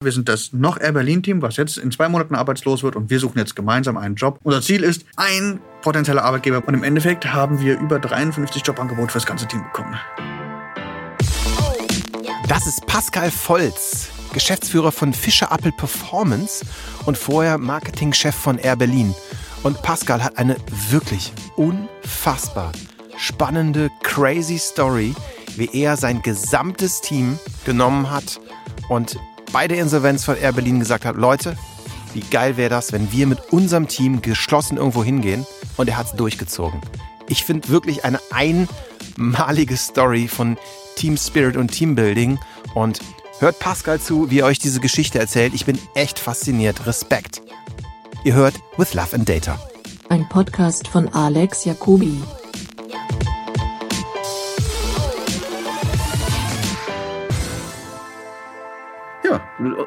Wir sind das noch Air Berlin-Team, was jetzt in zwei Monaten arbeitslos wird und wir suchen jetzt gemeinsam einen Job. Unser Ziel ist ein potenzieller Arbeitgeber und im Endeffekt haben wir über 53 Jobangebote für das ganze Team bekommen. Das ist Pascal Volz, Geschäftsführer von Fischer Apple Performance und vorher Marketingchef von Air Berlin. Und Pascal hat eine wirklich unfassbar spannende, crazy Story, wie er sein gesamtes Team genommen hat und bei der Insolvenz von Air Berlin gesagt hat, Leute, wie geil wäre das, wenn wir mit unserem Team geschlossen irgendwo hingehen und er hat es durchgezogen. Ich finde wirklich eine einmalige Story von Team Spirit und Teambuilding und hört Pascal zu, wie er euch diese Geschichte erzählt. Ich bin echt fasziniert. Respekt. Ihr hört With Love and Data. Ein Podcast von Alex Jacobi. Ja,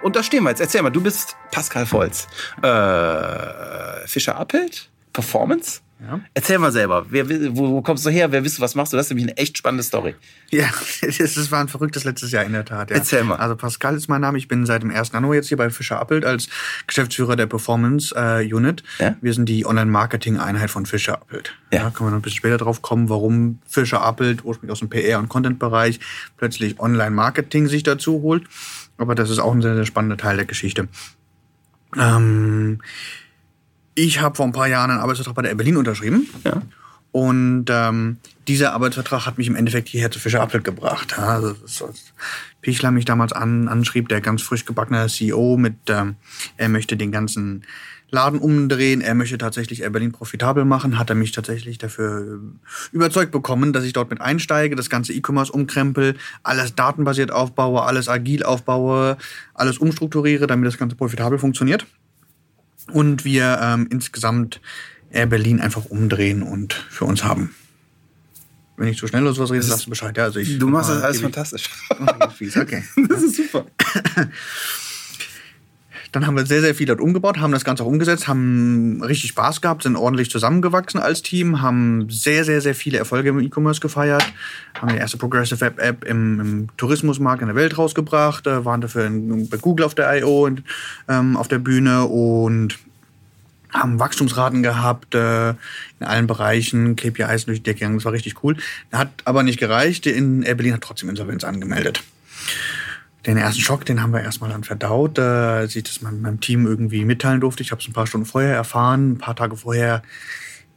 und da stehen wir jetzt. Erzähl mal, du bist Pascal Volz. Äh, Fischer Appelt? Performance? Ja. Erzähl mal selber, wer, wo, wo, kommst du her, wer bist du, was machst du? Das ist nämlich eine echt spannende Story. Ja, das war ein verrücktes letztes Jahr in der Tat. Ja. Erzähl mal. Also Pascal ist mein Name, ich bin seit dem 1. Januar jetzt hier bei Fischer Appelt als Geschäftsführer der Performance äh, Unit. Ja? Wir sind die Online-Marketing-Einheit von Fischer Appelt. Ja. Da können wir noch ein bisschen später drauf kommen, warum Fischer Appelt, ursprünglich aus dem PR- und Content-Bereich, plötzlich Online-Marketing sich dazu holt. Aber das ist auch ein sehr, sehr spannender Teil der Geschichte. Ähm, ich habe vor ein paar Jahren einen Arbeitsvertrag bei der Air Berlin unterschrieben. Ja. Und ähm, dieser Arbeitsvertrag hat mich im Endeffekt hierher zu Fischer Appelt gebracht. Ja, also Pichler mich damals an, anschrieb, der ganz frisch gebackene CEO mit, ähm, er möchte den ganzen Laden umdrehen, er möchte tatsächlich Air Berlin profitabel machen, hat er mich tatsächlich dafür überzeugt bekommen, dass ich dort mit einsteige, das ganze E-Commerce umkrempel, alles datenbasiert aufbaue, alles agil aufbaue, alles umstrukturiere, damit das Ganze profitabel funktioniert und wir ähm, insgesamt Air Berlin einfach umdrehen und für uns haben. Wenn ich zu schnell oder sowas rede, sagst du Bescheid. Ja, also ich, du machst das alles fantastisch. Okay. Das ist super. Dann haben wir sehr, sehr viel dort umgebaut, haben das Ganze auch umgesetzt, haben richtig Spaß gehabt, sind ordentlich zusammengewachsen als Team, haben sehr, sehr, sehr viele Erfolge im E-Commerce gefeiert, haben die erste Progressive App App im, im Tourismusmarkt in der Welt rausgebracht, äh, waren dafür in, bei Google auf der I.O. Ähm, auf der Bühne und haben Wachstumsraten gehabt äh, in allen Bereichen, KPIs durch die Decke gegangen, das war richtig cool. Hat aber nicht gereicht, in Berlin hat trotzdem Insolvenz angemeldet den ersten Schock, den haben wir erstmal dann verdaut, äh, als ich das meinem, Team irgendwie mitteilen durfte. Ich habe es ein paar Stunden vorher erfahren, ein paar Tage vorher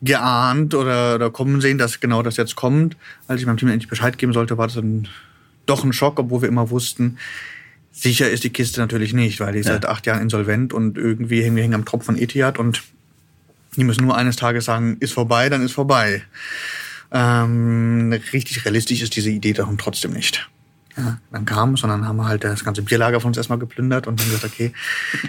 geahnt oder, oder kommen sehen, dass genau das jetzt kommt. Als ich meinem Team endlich Bescheid geben sollte, war das dann doch ein Schock, obwohl wir immer wussten, sicher ist die Kiste natürlich nicht, weil die ja. seit acht Jahren insolvent und irgendwie hängen wir hängen am Tropf von Etihad und die müssen nur eines Tages sagen, ist vorbei, dann ist vorbei. Ähm, richtig realistisch ist diese Idee darum trotzdem nicht ja, dann kam, sondern haben wir halt das ganze Bierlager von uns erstmal geplündert und haben gesagt, okay,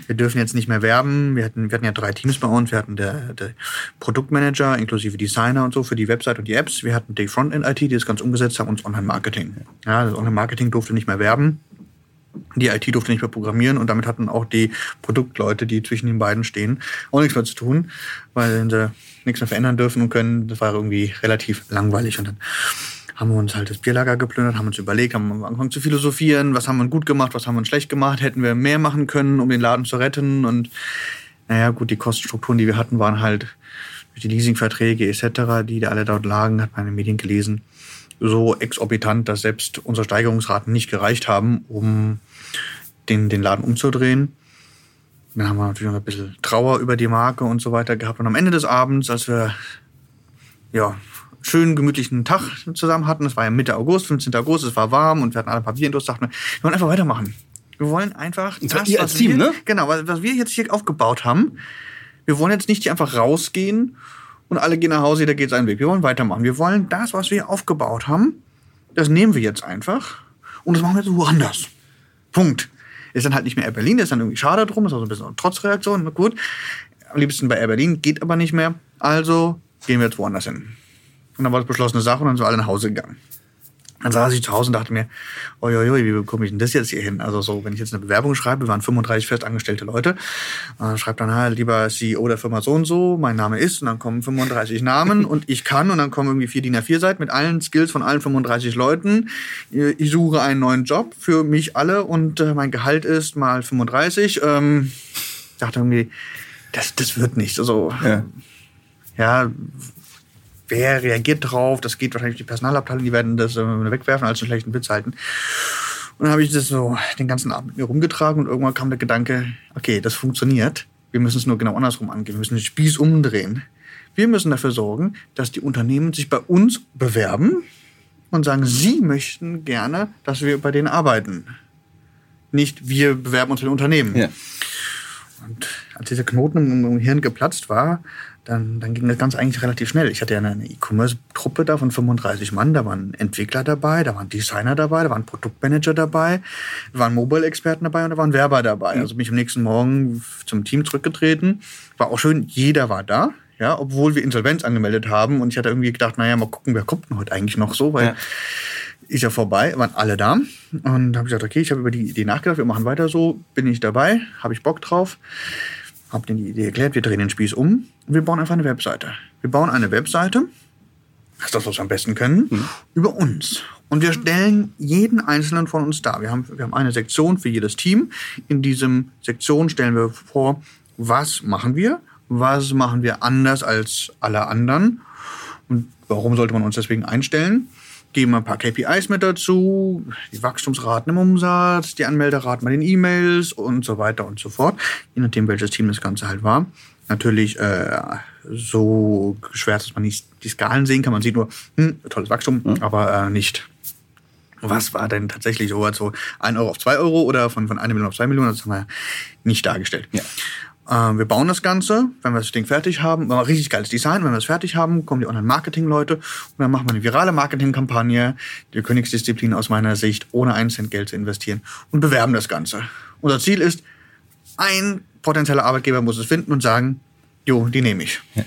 wir dürfen jetzt nicht mehr werben. Wir hatten, wir hatten ja drei Teams bei uns. Wir hatten der, der Produktmanager inklusive Designer und so für die Website und die Apps. Wir hatten die Frontend-IT, die das ganz umgesetzt haben, und Online-Marketing. Ja, das Online-Marketing durfte nicht mehr werben. Die IT durfte nicht mehr programmieren und damit hatten auch die Produktleute, die zwischen den beiden stehen, auch nichts mehr zu tun, weil sie nichts mehr verändern dürfen und können. Das war irgendwie relativ langweilig. Und dann haben wir uns halt das Bierlager geplündert, haben uns überlegt, haben angefangen zu philosophieren, was haben wir gut gemacht, was haben wir schlecht gemacht, hätten wir mehr machen können, um den Laden zu retten und naja, gut, die Kostenstrukturen, die wir hatten, waren halt durch die Leasingverträge etc., die da alle dort lagen, hat man in den Medien gelesen, so exorbitant, dass selbst unsere Steigerungsraten nicht gereicht haben, um den, den Laden umzudrehen. Dann haben wir natürlich noch ein bisschen Trauer über die Marke und so weiter gehabt. Und am Ende des Abends, als wir ja, schönen, gemütlichen Tag zusammen hatten. Es war ja Mitte August, 15. August, es war warm und wir hatten alle Papierendurst, dachten wir, wir wollen einfach weitermachen. Wir wollen einfach und das, ihr als Team, wir, ne? Genau, was, was wir jetzt hier aufgebaut haben. Wir wollen jetzt nicht hier einfach rausgehen und alle gehen nach Hause, jeder geht seinen Weg. Wir wollen weitermachen. Wir wollen das, was wir aufgebaut haben, das nehmen wir jetzt einfach und das machen wir jetzt woanders. Punkt. Ist dann halt nicht mehr Air Berlin, ist dann irgendwie schade drum, ist auch so ein bisschen eine Trotzreaktion. Gut, am liebsten bei Air Berlin, geht aber nicht mehr. Also gehen wir jetzt woanders hin. Und dann war das beschlossene Sache und dann sind wir alle nach Hause gegangen. Dann saß ich zu Hause und dachte mir, oi, wie bekomme ich denn das jetzt hier hin? Also so, wenn ich jetzt eine Bewerbung schreibe, wir waren 35 festangestellte Leute, äh, schreibt dann halt, lieber CEO der Firma so und so, mein Name ist, und dann kommen 35 Namen und ich kann, und dann kommen irgendwie vier DIN A4 Seiten mit allen Skills von allen 35 Leuten. Ich suche einen neuen Job für mich alle und äh, mein Gehalt ist mal 35. Ähm, dachte irgendwie, das, das wird nicht. Also, ja, ja wer reagiert drauf? Das geht wahrscheinlich die Personalabteilung, die werden das äh, wegwerfen als einen schlechten Witz halten. Und dann habe ich das so den ganzen Abend mit mir rumgetragen und irgendwann kam der Gedanke, okay, das funktioniert. Wir müssen es nur genau andersrum angehen. Wir müssen den Spieß umdrehen. Wir müssen dafür sorgen, dass die Unternehmen sich bei uns bewerben und sagen, sie möchten gerne, dass wir bei denen arbeiten. Nicht wir bewerben uns bei den Unternehmen. Ja. Und als dieser Knoten im Hirn geplatzt war, dann, dann ging das Ganze eigentlich relativ schnell. Ich hatte ja eine E-Commerce-Truppe da von 35 Mann, da waren Entwickler dabei, da waren Designer dabei, da waren Produktmanager dabei, da waren Mobile-Experten dabei und da waren Werber dabei. Mhm. Also bin ich am nächsten Morgen zum Team zurückgetreten. War auch schön, jeder war da. Ja, obwohl wir Insolvenz angemeldet haben und ich hatte irgendwie gedacht, naja, mal gucken, wer kommt denn heute eigentlich noch so, weil ja. ist ja vorbei, waren alle da und habe ich gesagt, okay, ich habe über die Idee nachgedacht, wir machen weiter so, bin ich dabei, habe ich Bock drauf habe denen die Idee erklärt, wir drehen den Spieß um und wir bauen einfach eine Webseite. Wir bauen eine Webseite, das ist das, was wir am besten können, mhm. über uns. Und wir stellen jeden einzelnen von uns dar. Wir haben, wir haben eine Sektion für jedes Team. In diesem Sektion stellen wir vor, was machen wir, was machen wir anders als alle anderen und warum sollte man uns deswegen einstellen geben wir ein paar KPIs mit dazu, die Wachstumsraten im Umsatz, die Anmelderaten bei den E-Mails und so weiter und so fort, je nachdem, welches Team das Ganze halt war. Natürlich äh, so schwer, dass man nicht die Skalen sehen kann. Man sieht nur, hm, tolles Wachstum, mhm. aber äh, nicht was war denn tatsächlich so, also 1 Euro auf 2 Euro oder von, von 1 Million auf 2 Millionen, das haben wir nicht dargestellt. Ja. Äh, wir bauen das Ganze, wenn wir das Ding fertig haben, wenn wir richtig geiles Design, wenn wir es fertig haben, kommen die Online-Marketing-Leute und dann machen wir eine virale Marketing-Kampagne, die Königsdisziplin aus meiner Sicht, ohne einen Cent Geld zu investieren und bewerben das Ganze. Unser Ziel ist, ein potenzieller Arbeitgeber muss es finden und sagen, jo, die nehme ich. Ja.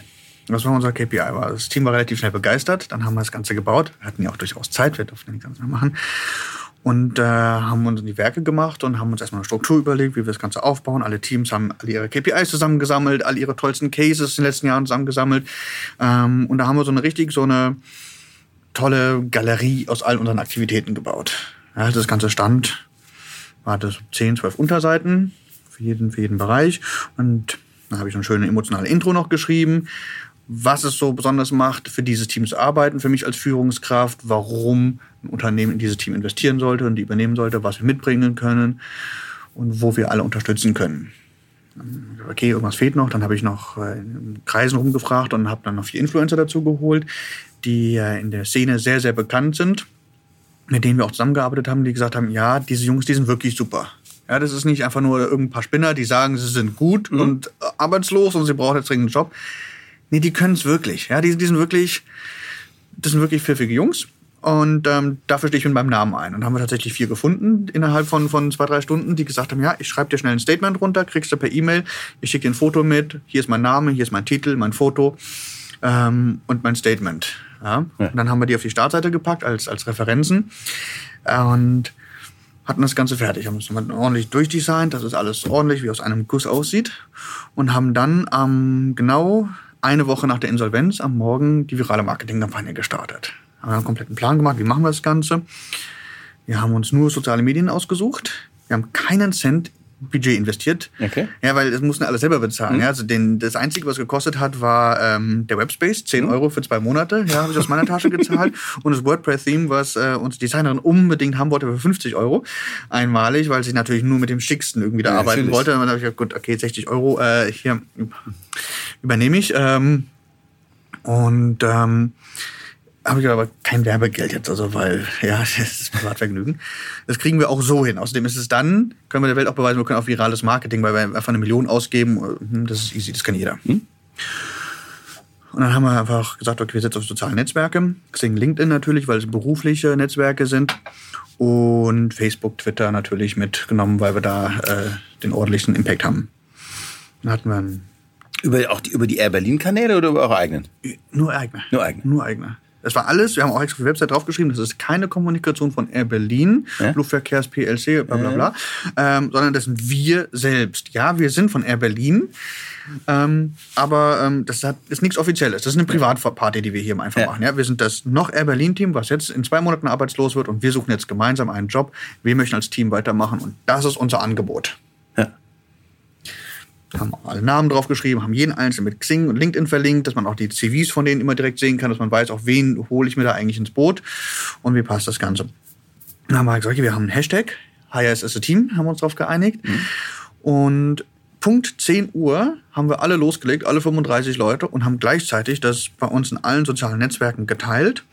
Das war unser KPI. Das Team war relativ schnell begeistert. Dann haben wir das Ganze gebaut. Wir hatten ja auch durchaus Zeit, wir durften anderes mehr machen und äh, haben uns in die Werke gemacht und haben uns erstmal eine Struktur überlegt, wie wir das Ganze aufbauen. Alle Teams haben alle ihre KPIs zusammengesammelt, alle ihre tollsten Cases in den letzten Jahren zusammengesammelt. Ähm, und da haben wir so eine richtig so eine tolle Galerie aus all unseren Aktivitäten gebaut. Ja, das Ganze stand, war das 10, 12 Unterseiten für jeden, für jeden Bereich. Und da habe ich so ein schönes emotionales Intro noch geschrieben was es so besonders macht, für dieses Team zu arbeiten, für mich als Führungskraft, warum ein Unternehmen in dieses Team investieren sollte und die übernehmen sollte, was wir mitbringen können und wo wir alle unterstützen können. Okay, irgendwas fehlt noch. Dann habe ich noch äh, in Kreisen rumgefragt und habe dann noch vier Influencer dazu geholt, die in der Szene sehr, sehr bekannt sind, mit denen wir auch zusammengearbeitet haben, die gesagt haben, ja, diese Jungs, die sind wirklich super. Ja, das ist nicht einfach nur irgendein paar Spinner, die sagen, sie sind gut mhm. und arbeitslos und sie brauchen jetzt dringend einen Job Nee, die können es wirklich. Ja, die, die sind wirklich, das sind wirklich pfiffige Jungs. Und ähm, dafür stehe ich mit meinem Namen ein. Und haben wir tatsächlich vier gefunden innerhalb von, von zwei, drei Stunden, die gesagt haben, ja, ich schreibe dir schnell ein Statement runter, kriegst du per E-Mail, ich schicke dir ein Foto mit, hier ist mein Name, hier ist mein Titel, mein Foto ähm, und mein Statement. Ja? ja? Und dann haben wir die auf die Startseite gepackt als, als Referenzen und hatten das Ganze fertig, haben es ordentlich durchdesignt, dass es alles ordentlich wie aus einem Guss aussieht und haben dann ähm, genau eine Woche nach der Insolvenz am Morgen die virale Marketingkampagne gestartet. Haben einen kompletten Plan gemacht, wie machen wir das Ganze. Wir haben uns nur soziale Medien ausgesucht. Wir haben keinen Cent Budget investiert. Okay. Ja, weil das mussten alle selber bezahlen. Mhm. Ja, also den, das Einzige, was gekostet hat, war ähm, der Webspace, 10 mhm. Euro für zwei Monate. Ja, habe ich aus meiner Tasche gezahlt. Und das WordPress-Theme, was äh, uns Designerin unbedingt haben wollte, für 50 Euro. Einmalig, weil sie natürlich nur mit dem Schicksten irgendwie da ja, arbeiten wollte. Und dann habe ich gesagt, gut, okay, 60 Euro, äh, hier übernehme ich. Ähm, und ähm, habe ich aber kein Werbegeld jetzt, also weil, ja, das ist Privatvergnügen. Das kriegen wir auch so hin. Außerdem ist es dann, können wir der Welt auch beweisen, wir können auch virales Marketing, weil wir einfach eine Million ausgeben. Hm, das ist easy, das kann jeder. Hm? Und dann haben wir einfach gesagt, okay, wir setzen auf soziale Netzwerke. Xing, LinkedIn natürlich, weil es berufliche Netzwerke sind. Und Facebook, Twitter natürlich mitgenommen, weil wir da äh, den ordentlichsten Impact haben. Dann hatten wir einen über, auch die, über die Air Berlin Kanäle oder über eure eigenen? Nur eigene. Nur eigene. Nur eigene. Das war alles, wir haben auch extra auf die Website draufgeschrieben, das ist keine Kommunikation von Air Berlin, Ja? Luftverkehrs PLC, bla bla bla, ähm, sondern das sind wir selbst. Ja, wir sind von Air Berlin, ähm, aber ähm, das hat, ist nichts Offizielles. Das ist eine Privatparty, die wir hier einfach Ja. machen. Ja, wir sind das noch Air Berlin-Team, was jetzt in zwei Monaten arbeitslos wird und wir suchen jetzt gemeinsam einen Job. Wir möchten als Team weitermachen und das ist unser Angebot Ja. Haben alle Namen draufgeschrieben, haben jeden einzelnen mit Xing und LinkedIn verlinkt, dass man auch die CVs von denen immer direkt sehen kann, dass man weiß, auch wen hole ich mir da eigentlich ins Boot und wie passt das Ganze. Dann haben wir gesagt, okay, wir haben einen Hashtag, Hire as a Team, haben wir uns darauf geeinigt. Und Punkt 10 Uhr haben wir alle losgelegt, alle 35 Leute, und haben gleichzeitig das bei uns in allen sozialen Netzwerken geteilt.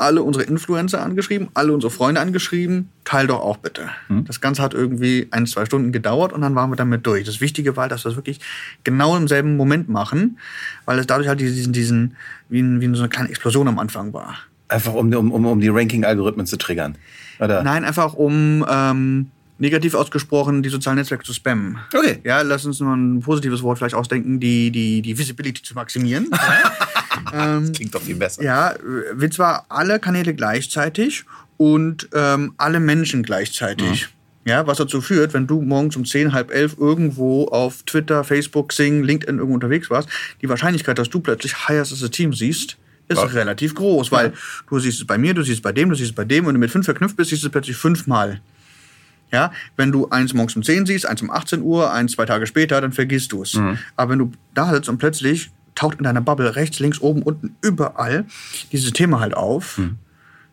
Alle unsere Influencer angeschrieben, alle unsere Freunde angeschrieben, teil doch auch bitte. Das Ganze hat irgendwie ein, zwei Stunden gedauert und dann waren wir damit durch. Das Wichtige war, dass wir es wirklich genau im selben Moment machen, weil es dadurch halt diesen, diesen wie, wie so eine kleine Explosion am Anfang war. Einfach um, um, um, um die Ranking-Algorithmen zu triggern. Oder? Nein, einfach um ähm, negativ ausgesprochen die sozialen Netzwerke zu spammen. Okay. Ja, lass uns nur ein positives Wort vielleicht ausdenken, die, die, die Visibility zu maximieren. Das klingt doch viel besser. ja, wir zwar alle Kanäle gleichzeitig und ähm, alle Menschen gleichzeitig. Ja, was dazu führt, wenn du morgens um 10, halb elf irgendwo auf Twitter, Facebook, Sing, LinkedIn irgendwo unterwegs warst, die Wahrscheinlichkeit, dass du plötzlich Hires as a Team siehst, ist Ja. relativ groß, weil du siehst es bei mir, du siehst es bei dem, du siehst es bei dem und wenn du mit fünf verknüpft bist, siehst du es plötzlich fünfmal. Ja, wenn du eins morgens um 10 siehst, eins um 18 Uhr, eins zwei Tage später, dann vergisst du es. Aber wenn du da sitzt und plötzlich taucht in deiner Bubble rechts, links, oben, unten, überall dieses Thema halt auf,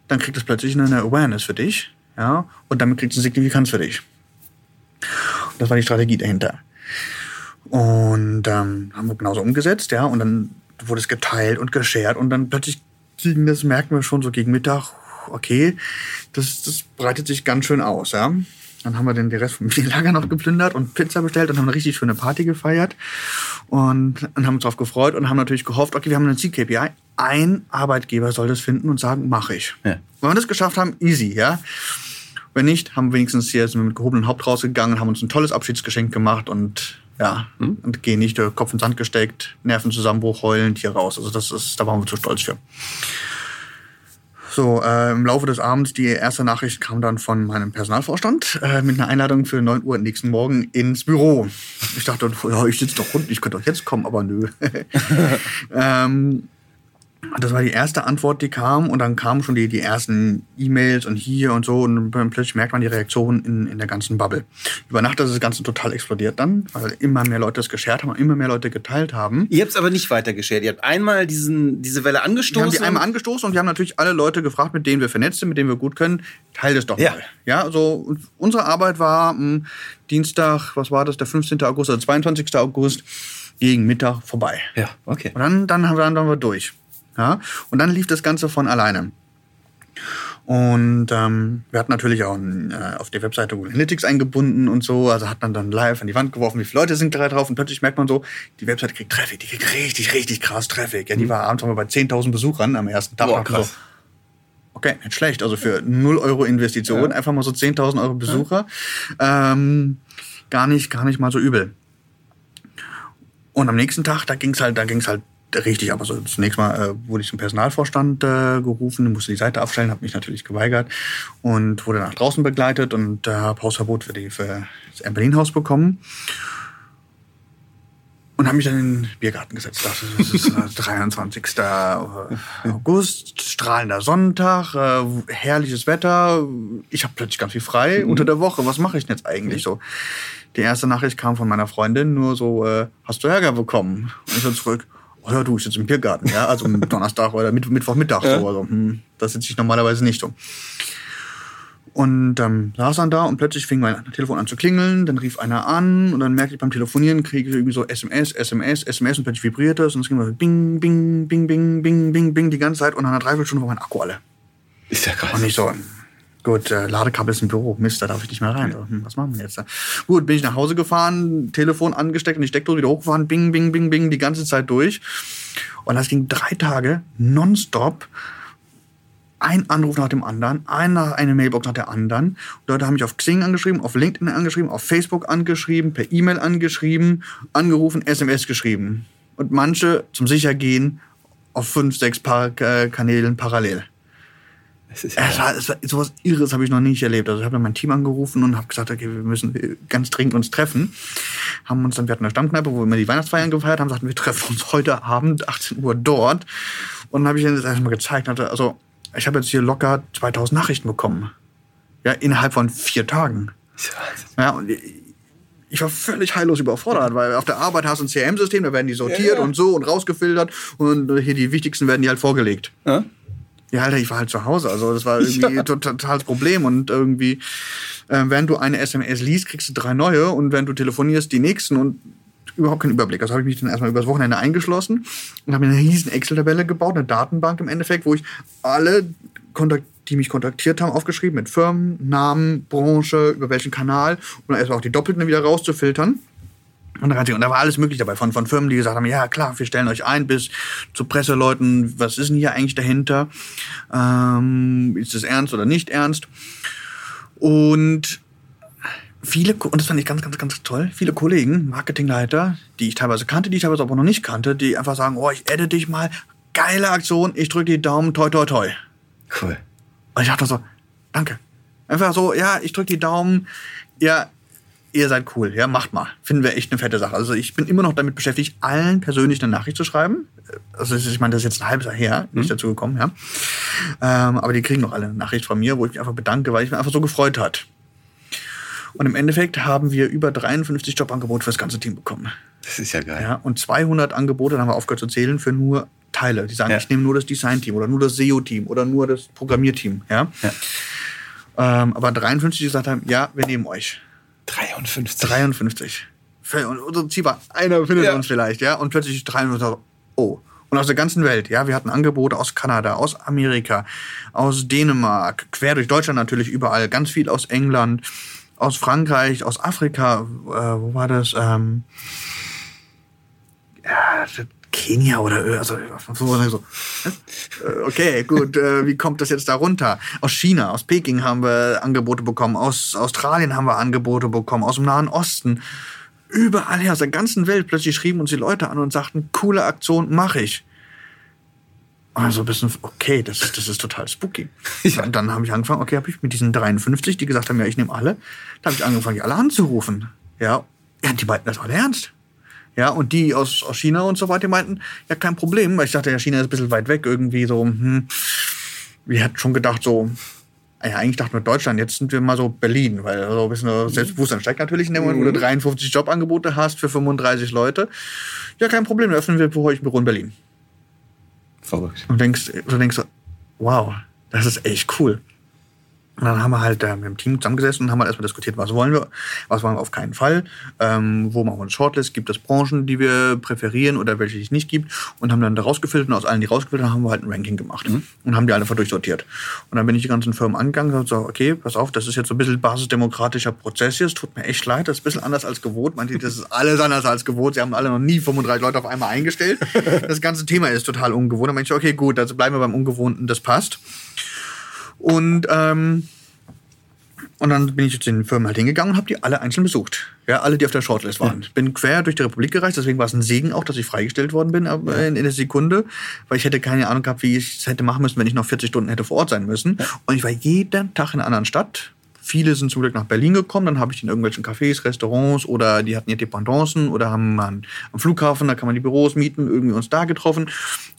dann kriegt es plötzlich eine Awareness für dich. Ja, und damit kriegt es eine Signifikanz für dich. Und das war die Strategie dahinter. Und ähm, haben wir genauso umgesetzt, ja, und dann wurde es geteilt und geshared und dann plötzlich ging das, merken wir schon so gegen Mittag, okay, das, das breitet sich ganz schön aus, ja. Dann haben wir den, Rest vom Bierlager noch geplündert und Pizza bestellt und haben eine richtig schöne Party gefeiert und, und haben uns darauf gefreut und haben natürlich gehofft, okay, wir haben einen Ziel-KPI. Ein Arbeitgeber soll das finden und sagen, mache ich. Ja. Wenn wir das geschafft haben, easy, ja. Wenn nicht, haben wir wenigstens hier sind wir mit gehobenen Haupt rausgegangen, haben uns ein tolles Abschiedsgeschenk gemacht und ja, und gehen nicht der Kopf ins Sand gesteckt, Nervenzusammenbruch, heulend hier raus. Also das ist, da waren wir zu stolz für. So, äh, im Laufe des Abends, die erste Nachricht kam dann von meinem Personalvorstand äh, mit einer Einladung für 9 Uhr nächsten Morgen ins Büro. Ich dachte, ja, ich sitze doch unten, ich könnte doch jetzt kommen, aber nö. ähm, das war die erste Antwort, die kam und dann kamen schon die, die ersten E-Mails und hier und so und plötzlich merkt man die Reaktion in, in der ganzen Bubble. Über Nacht ist das Ganze total explodiert dann, weil immer mehr Leute es geshared haben und immer mehr Leute geteilt haben. Ihr habt es aber nicht weiter geshared. Ihr habt einmal diesen, diese Welle Wir haben angestoßen. die einmal angestoßen und wir haben natürlich alle Leute gefragt, mit denen wir vernetzt sind, mit denen wir gut können, teil das doch Ja. mal. Ja, also unsere Arbeit war mh, Dienstag, was war das, der 15. August oder 22. August, gegen Mittag vorbei. ja, okay. Und dann, dann, dann waren wir durch. Ja? Und dann lief das Ganze von alleine. Und ähm, wir hatten natürlich auch äh, auf der Webseite Google Analytics eingebunden und so. Also hat man dann live an die Wand geworfen, wie viele Leute sind gerade drauf. Und plötzlich merkt man so, die Webseite kriegt Traffic, die kriegt richtig, richtig krass Traffic. Ja, die war abends mal bei 10.000 Besuchern am ersten Tag. Boah, krass. So, okay, nicht schlecht. Also für 0 Euro Investition, einfach mal so 10.000 Euro Besucher. Ähm, gar, nicht, gar nicht mal so übel. Und am nächsten Tag, da ging's halt, da ging's halt richtig. Aber so zunächst mal äh, wurde ich zum Personalvorstand äh, gerufen, musste die Seite abstellen, habe mich natürlich geweigert und wurde nach draußen begleitet und äh, habe Hausverbot für, die, für das Berlin-Haus bekommen. Und habe mich dann in den Biergarten gesetzt. Das ist äh, 23. August, strahlender Sonntag, äh, herrliches Wetter. Ich habe plötzlich ganz viel frei unter der Woche. Was mache ich denn jetzt eigentlich so? Die erste Nachricht kam von meiner Freundin, nur so, äh, hast du Ärger bekommen? Und ich so zurück, oh ja, du, ich sitze im Biergarten, ja, also am Donnerstag oder Mitt Mittwochmittag so. Also, hm, das sitze ich normalerweise nicht so. Und ähm, saß dann da und plötzlich fing mein Telefon an zu klingeln, dann rief einer an und dann merkte ich beim Telefonieren, kriege ich irgendwie so SMS, SMS, SMS und plötzlich vibrierte es und es ging so bing, bing, bing, bing, bing, bing, bing die ganze Zeit und nach einer Dreiviertelstunde war mein Akku alle. Ist ja krass. Und ich so, gut, äh, Ladekabel ist im Büro, Mist, da darf ich nicht mehr rein. Hm, was machen wir jetzt? Gut, bin ich nach Hause gefahren, Telefon angesteckt und die Steckdose wieder hochgefahren, bing, bing, bing, bing, die ganze Zeit durch. Und das ging drei Tage nonstop. Ein Anruf nach dem anderen, eine, eine Mailbox nach der anderen. Leute haben mich auf Xing angeschrieben, auf LinkedIn angeschrieben, auf Facebook angeschrieben, per E-Mail angeschrieben, angerufen, SMS geschrieben. Und manche zum Sichergehen auf fünf, sechs Kanälen parallel. Es ist Es war, es war, sowas Irres habe ich noch nicht erlebt. Also ich habe dann mein Team angerufen und habe gesagt, okay, wir müssen ganz dringend uns treffen. Haben uns dann, wir hatten eine Stammkneipe, wo wir immer die Weihnachtsfeiern gefeiert haben, sagten, wir treffen uns heute Abend, 18 Uhr dort. Und dann habe ich ihnen das erstmal gezeigt. Hatte, also ich habe jetzt hier locker 2000 Nachrichten bekommen. Ja, innerhalb von vier Tagen. Ja, und ich- ich war völlig heillos überfordert, weil auf der Arbeit hast du ein CRM-System, da werden die sortiert Ja, ja. und so und rausgefiltert und hier die wichtigsten werden die halt vorgelegt. Ja? Ja, Alter, ich war halt zu Hause. Also das war irgendwie tot- totales Problem. Und irgendwie, äh, wenn du eine SMS liest, kriegst du drei neue und wenn du telefonierst, die nächsten und überhaupt keinen Überblick. Also habe ich mich dann erstmal übers Wochenende eingeschlossen und habe mir eine riesen Excel-Tabelle gebaut, eine Datenbank im Endeffekt, wo ich alle, die mich kontaktiert haben, aufgeschrieben mit Firmen, Namen, Branche, über welchen Kanal und dann erstmal auch die Doppelten wieder rauszufiltern. Und da, war alles möglich dabei, von, von Firmen, die gesagt haben, ja klar, wir stellen euch ein, bis zu Presseleuten, was ist denn hier eigentlich dahinter? Ähm, ist es ernst oder nicht ernst? Und viele, und das fand ich ganz, ganz, ganz toll, viele Kollegen, Marketingleiter, die ich teilweise kannte, die ich teilweise aber noch nicht kannte, die einfach sagen, oh, ich adde dich mal, geile Aktion, ich drücke die Daumen, toi, toi, toi. Cool. Und ich dachte so, danke. Einfach so, ja, ich drücke die Daumen, ja, ihr seid cool, ja, macht mal. Finden wir echt eine fette Sache. Also ich bin immer noch damit beschäftigt, allen persönlich eine Nachricht zu schreiben. Also ich meine, das ist jetzt ein halbes Jahr her, nicht dazu gekommen, ja. Ähm, aber die kriegen noch alle eine Nachricht von mir, wo ich mich einfach bedanke, weil ich mich einfach so gefreut hat. Und im Endeffekt haben wir über 53 Jobangebote für das ganze Team bekommen. Das ist ja geil. Ja, und 200 Angebote, dann haben wir aufgehört zu zählen, für nur Teile. Die sagen, Ja. ich nehme nur das Design-Team oder nur das SEO-Team oder nur das Programmierteam. Ja? Ja. Ähm, aber 53 die gesagt haben, ja, wir nehmen euch. 53. 53. Für- Und unser Ziel war, einer findet Ja. uns vielleicht, ja. Und plötzlich 53, oh. Und aus der ganzen Welt, ja. Wir hatten Angebote aus Kanada, aus Amerika, aus Dänemark, quer durch Deutschland natürlich überall, ganz viel aus England, aus Frankreich, aus Afrika, äh, wo war das? Ähm, ja, Kenia oder also so. Äh, Okay, gut, äh, wie kommt das jetzt da runter? Aus China, aus Peking haben wir Angebote bekommen, aus Australien haben wir Angebote bekommen, aus dem Nahen Osten. Überall her, aus der ganzen Welt plötzlich schrieben uns die Leute an und sagten, coole Aktion, mache ich. Also ein bisschen, okay, das, ist- das ist total spooky. Und dann habe ich angefangen, okay, habe ich mit diesen 53, die gesagt haben, ja, ich nehme alle, dann habe ich angefangen, die alle anzurufen. Ja, ja die meinten das alle ernst. Ja, und die aus, aus China und so weiter die meinten, ja, kein Problem, weil ich dachte, ja, China ist ein bisschen weit weg irgendwie so, hm, wir hatten schon gedacht so, ja, eigentlich dachten wir Deutschland, jetzt sind wir mal so Berlin, weil so ein bisschen Selbstbewusstsein steigt natürlich in dem Moment, wo du 53 Jobangebote hast für 35 Leute. Ja, kein Problem, dann öffnen wir für euch ein Büro in Berlin. Verrückt. Und denkst, du denkst so, wow, das ist echt cool. Und dann haben wir halt äh, mit dem Team zusammengesessen und haben halt erstmal diskutiert, was wollen wir, was wollen wir auf keinen Fall, ähm, wo machen wir eine Shortlist, gibt es Branchen, die wir präferieren oder welche es nicht gibt? Und haben dann da rausgefiltert und aus allen, die rausgefiltert haben, haben wir halt ein Ranking gemacht und haben die alle einfach durchsortiert. Und dann bin ich die ganzen Firmen angegangen und so, okay, pass auf, das ist jetzt so ein bisschen basisdemokratischer Prozess hier, es tut mir echt leid, das ist ein bisschen anders als gewohnt, man sieht, das ist alles anders als gewohnt, sie haben alle noch nie 35 Leute auf einmal eingestellt, das ganze Thema ist total ungewohnt, dann bin ich, okay, gut, also bleiben wir beim Ungewohnten, das passt. Und ähm, und dann bin ich zu den Firmen halt hingegangen und habe die alle einzeln besucht. Ja, alle, die auf der Shortlist waren. Bin quer durch die Republik gereist, deswegen war es ein Segen auch, dass ich freigestellt worden bin aber in, in der Sekunde, weil ich hätte keine Ahnung gehabt, wie ich es hätte machen müssen, wenn ich noch 40 Stunden hätte vor Ort sein müssen. Und ich war jeden Tag in einer anderen Stadt. Viele sind zum Glück nach Berlin gekommen, dann habe ich in irgendwelchen Cafés, Restaurants oder die hatten ihr Dependancen oder haben an, am Flughafen, da kann man die Büros mieten, irgendwie uns da getroffen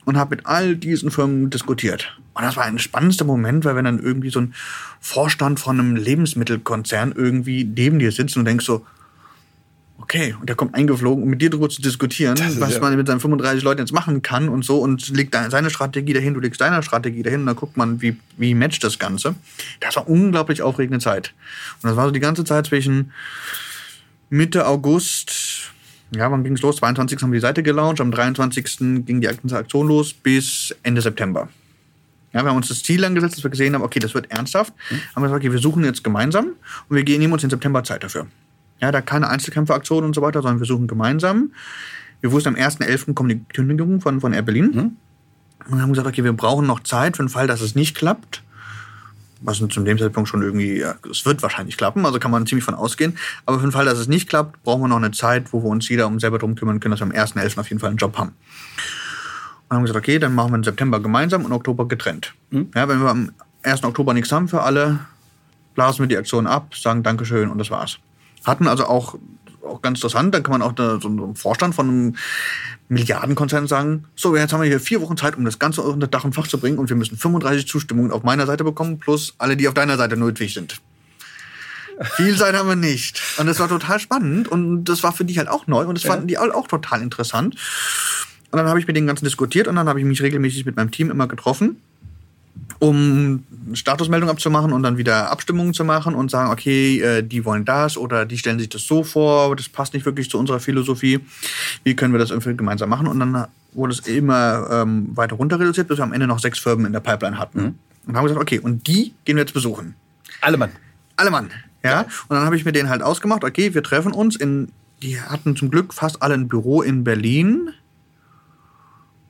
und habe mit all diesen Firmen diskutiert. Und das war ein spannendster Moment, weil wenn dann irgendwie so ein Vorstand von einem Lebensmittelkonzern irgendwie neben dir sitzt und denkst so, okay, und der kommt eingeflogen, um mit dir darüber zu diskutieren, was ja- man mit seinen 35 Leuten jetzt machen kann und so und legt seine Strategie dahin, du legst deine Strategie dahin und dann guckt man, wie, wie matcht das Ganze. Das war unglaublich aufregende Zeit. Und das war so die ganze Zeit zwischen Mitte August, ja, wann ging es los? 22. haben wir die Seite gelauncht, am 23. ging die Aktion los bis Ende September. Ja, wir haben uns das Ziel angesetzt, dass wir gesehen haben, okay, das wird ernsthaft. Haben wir gesagt, okay, wir suchen jetzt gemeinsam und wir gehen- nehmen uns den September Zeit dafür. Ja, da keine Einzelkämpferaktion und so weiter, sondern wir suchen gemeinsam. Wir wussten am 1.11. kommt die Kündigung von, von Air Berlin. Und haben gesagt, okay, wir brauchen noch Zeit für den Fall, dass es nicht klappt. Was zu dem Zeitpunkt schon irgendwie, ja, es wird wahrscheinlich klappen, also kann man ziemlich von ausgehen. Aber für den Fall, dass es nicht klappt, brauchen wir noch eine Zeit, wo wir uns jeder um selber drum kümmern können, dass wir am 1.11. auf jeden Fall einen Job haben. Und haben gesagt, okay, dann machen wir im September gemeinsam und Oktober getrennt. Ja, wenn wir am 1. Oktober nichts haben für alle, blasen wir die Aktion ab, sagen Dankeschön und das war's. Hatten also auch, auch ganz interessant, dann kann man auch da, so einem Vorstand von einem Milliardenkonzern sagen, so, jetzt haben wir hier vier Wochen Zeit, um das Ganze unter Dach und Fach zu bringen und wir müssen 35 Zustimmungen auf meiner Seite bekommen, plus alle, die auf deiner Seite nötig sind. Viel Zeit haben wir nicht. Und das war total spannend und das war für die halt auch neu und das Ja. fanden die auch, auch total interessant. Und dann habe ich mit den ganzen diskutiert und dann habe ich mich regelmäßig mit meinem Team immer getroffen, um eine Statusmeldung abzumachen und dann wieder Abstimmungen zu machen und sagen, okay, äh, die wollen das oder die stellen sich das so vor, das passt nicht wirklich zu unserer Philosophie. Wie können wir das irgendwie gemeinsam machen? Und dann wurde es immer ähm, weiter runter reduziert, bis wir am Ende noch sechs Firmen in der Pipeline hatten. Und haben gesagt, okay, und die gehen wir jetzt besuchen. Alle Mann. Alle Mann. Ja. Und dann habe ich mit denen halt ausgemacht, okay, wir treffen uns in, die hatten zum Glück fast alle ein Büro in Berlin.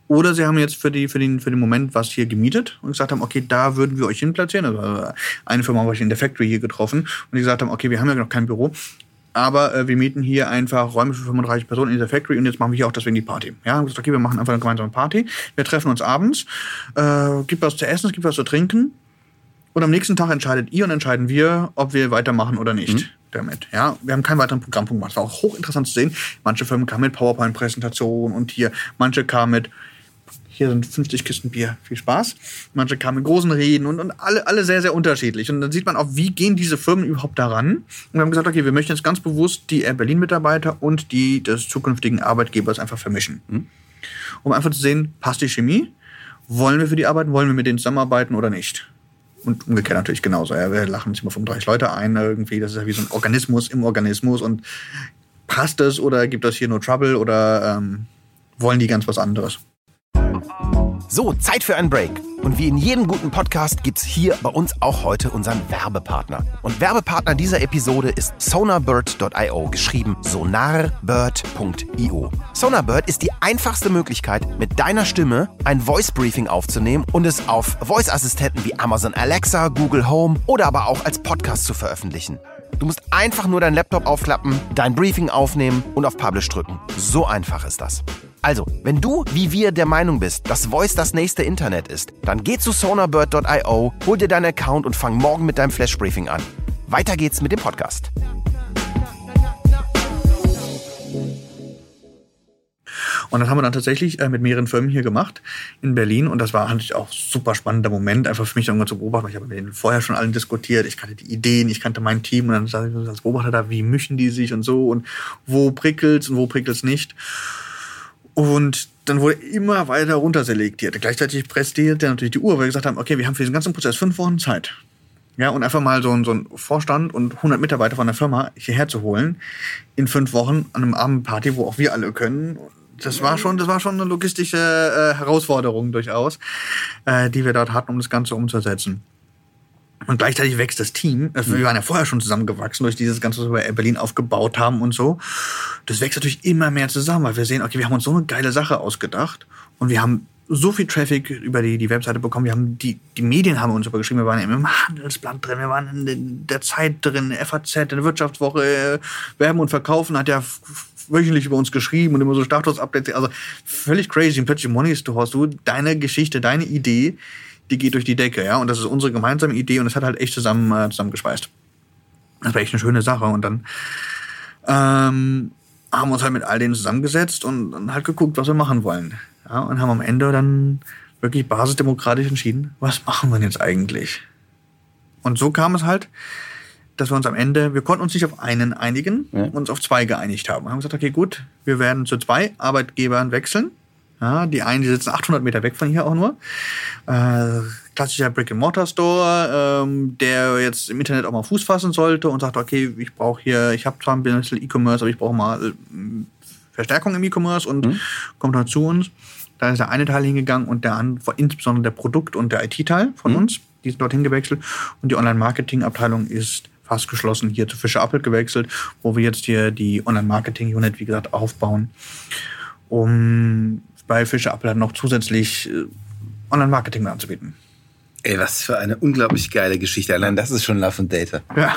Oder sie haben jetzt für, die, für, den, für den Moment was hier gemietet und gesagt haben, okay, da würden wir euch hinplatzieren. Also eine Firma habe ich in der Factory hier getroffen und die gesagt haben, okay, wir haben ja noch kein Büro, aber äh, wir mieten hier einfach Räume für 35 Personen in der Factory und jetzt machen wir hier auch deswegen die Party. Ja, haben gesagt, okay, wir machen einfach eine gemeinsame Party. Wir treffen uns abends, äh, gibt was zu essen, es gibt was zu trinken und am nächsten Tag entscheidet ihr und entscheiden wir, ob wir weitermachen oder nicht damit. Ja, wir haben keinen weiteren Programmpunkt gemacht. Es war auch hochinteressant zu sehen. Manche Firmen kamen mit PowerPoint-Präsentationen und hier, manche kamen mit, hier sind 50 Kisten Bier, viel Spaß. Manche kamen mit großen Reden und, und alle, alle sehr, sehr unterschiedlich. Und dann sieht man auch, wie gehen diese Firmen überhaupt daran. Und wir haben gesagt, okay, wir möchten jetzt ganz bewusst die Air Berlin-Mitarbeiter und die des zukünftigen Arbeitgebers einfach vermischen. Um einfach zu sehen, passt die Chemie? Wollen wir für die arbeiten? Wollen wir mit denen zusammenarbeiten oder nicht? Und umgekehrt natürlich genauso. Ja, wir lachen uns immer 35 Leute ein irgendwie. Das ist ja wie so ein Organismus im Organismus. Und passt es oder gibt das hier nur Trouble oder ähm, wollen die ganz was anderes? So, Zeit für einen Break. Und wie in jedem guten Podcast gibt's hier bei uns auch heute unseren Werbepartner. Und Werbepartner dieser Episode ist sonarbird.io, geschrieben sonarbird.io. Sonarbird ist die einfachste Möglichkeit, mit deiner Stimme ein Voice Briefing aufzunehmen und es auf Voice-Assistenten wie Amazon Alexa, Google Home oder aber auch als Podcast zu veröffentlichen. Du musst einfach nur deinen Laptop aufklappen, dein Briefing aufnehmen und auf Publish drücken. So einfach ist das. Also, wenn du wie wir der Meinung bist, dass Voice das nächste Internet ist, dann geh zu sonarbird.io, hol dir deinen Account und fang morgen mit deinem Flash Briefing an. Weiter geht's mit dem Podcast. Und das haben wir dann tatsächlich äh, mit mehreren Firmen hier gemacht in Berlin. Und das war natürlich auch ein super spannender Moment, einfach für mich dann zu beobachten. Ich habe mit denen vorher schon allen diskutiert. Ich kannte die Ideen, ich kannte mein Team. Und dann saß ich als Beobachter da, wie mischen die sich und so. Und wo prickelt's und wo prickelt's nicht. Und dann wurde immer weiter runterselektiert. Gleichzeitig pressierte natürlich die Uhr, weil wir gesagt haben, okay, wir haben für diesen ganzen Prozess fünf Wochen Zeit. Ja, und einfach mal so, ein- so ein Vorstand und 100 Mitarbeiter von der Firma hierher zu holen in fünf Wochen an einem Abendparty, wo auch wir alle können. Das war schon, das war schon eine logistische äh, Herausforderung durchaus, äh, die wir dort hatten, um das Ganze umzusetzen. Und gleichzeitig wächst das Team. Also wir waren ja vorher schon zusammengewachsen durch dieses Ganze, was wir in Berlin aufgebaut haben und so. Das wächst natürlich immer mehr zusammen, weil wir sehen, okay, wir haben uns so eine geile Sache ausgedacht und wir haben so viel Traffic über die, die Webseite bekommen. Wir haben die, die Medien haben uns aber geschrieben. Wir waren im Handelsblatt drin, wir waren in der Zeit drin, FAZ, in der Wirtschaftswoche, äh, Werben und Verkaufen hat ja wöchentlich über uns geschrieben und immer so Status-Updates. Also völlig crazy. Und plötzlich Money du hast du deine Geschichte, deine Idee, die geht durch die Decke, ja. Und das ist unsere gemeinsame Idee und das hat halt echt zusammen, äh, zusammengeschweißt. Das war echt eine schöne Sache. Und dann ähm, haben wir uns halt mit all denen zusammengesetzt und dann halt geguckt, was wir machen wollen. Ja, und haben am Ende dann wirklich basisdemokratisch entschieden, was machen wir denn jetzt eigentlich? Und so kam es halt, dass wir uns am Ende, wir konnten uns nicht auf einen einigen, uns auf zwei geeinigt haben. Wir haben gesagt, okay, gut, wir werden zu zwei Arbeitgebern wechseln. Ja, die einen, die sitzen 800 Meter weg von hier auch nur. Äh, klassischer Brick-and-Mortar-Store, ähm, der jetzt im Internet auch mal Fuß fassen sollte und sagt, okay, ich brauche hier, ich habe zwar ein bisschen E-Commerce, aber ich brauche mal ähm, Verstärkung im E-Commerce und kommt dann zu uns. Da ist der eine Teil hingegangen und der andere, insbesondere der Produkt- und der IT-Teil von uns, die sind dorthin gewechselt. Und die Online-Marketing-Abteilung ist fast geschlossen hier zu Fischer Appelt gewechselt, wo wir jetzt hier die Online-Marketing-Unit, wie gesagt, aufbauen, um bei Fischer Appelt noch zusätzlich äh, Online-Marketing anzubieten. Ey, was für eine unglaublich geile Geschichte. Allein das ist schon Love and Data. Ja.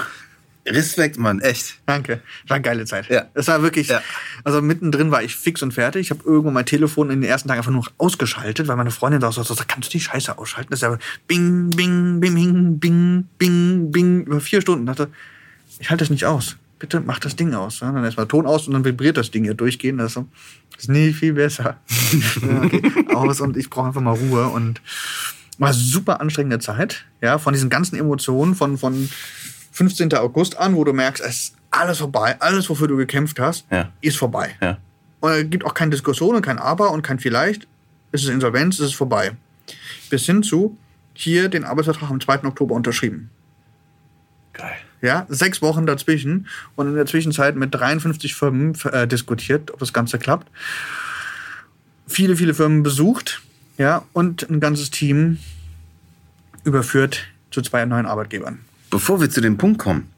Respekt, Mann, echt. Danke. War eine geile Zeit. Ja. Es war wirklich, Ja. also mittendrin war ich fix und fertig. Ich habe irgendwo mein Telefon in den ersten Tagen einfach nur ausgeschaltet, weil meine Freundin da so, so kannst du die Scheiße ausschalten? Das ist ja bing, bing, bing, bing, bing, bing, bing, über vier Stunden. Ich dachte, ich halte das nicht aus. Bitte mach das Ding aus. Ja, dann erstmal Ton aus und dann vibriert das Ding hier durchgehend. Das ist, so, das ist nie viel besser. ja, okay. Aus und ich brauche einfach mal Ruhe und war super anstrengende Zeit. Ja, von diesen ganzen Emotionen, von, von 15. August an, wo du merkst, es ist alles vorbei, alles, wofür du gekämpft hast, Ja. ist vorbei. Ja. Und es gibt auch keine Diskussion und kein Aber und kein Vielleicht. Es ist Insolvenz, es ist vorbei. Bis hin zu hier den Arbeitsvertrag am 2. Oktober unterschrieben. Ja, sechs Wochen dazwischen und in der Zwischenzeit mit 53 Firmen äh, diskutiert, ob das Ganze klappt. Viele, viele Firmen besucht, ja, und ein ganzes Team überführt zu zwei neuen Arbeitgebern. Bevor wir zu dem Punkt kommen,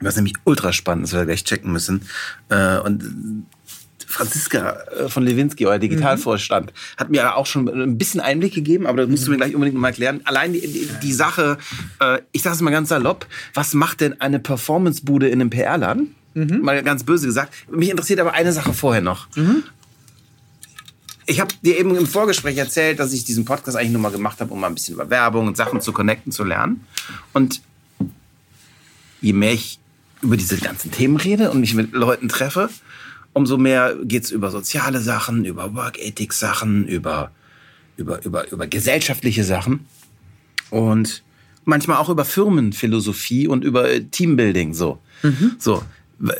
was nämlich ultra spannend ist, was wir gleich checken müssen, äh, und Franziska äh, von Lewinsky, euer Digitalvorstand, hat mir auch schon ein bisschen Einblick gegeben, aber das musst du mir gleich unbedingt mal erklären. Allein die, die, die Sache, äh, ich sage es mal ganz salopp, was macht denn eine Performancebude in einem PR-Laden? Mal ganz böse gesagt. Mich interessiert aber eine Sache vorher noch. Ich habe dir eben im Vorgespräch erzählt, dass ich diesen Podcast eigentlich nur mal gemacht habe, um mal ein bisschen über Werbung und Sachen zu connecten, zu lernen. Und je mehr ich über diese ganzen Themen rede und mich mit Leuten treffe, umso mehr geht's über soziale Sachen, über Work-Ethics-Sachen, über, über, über, über gesellschaftliche Sachen und manchmal auch über Firmenphilosophie und über äh, Teambuilding. So. so. W-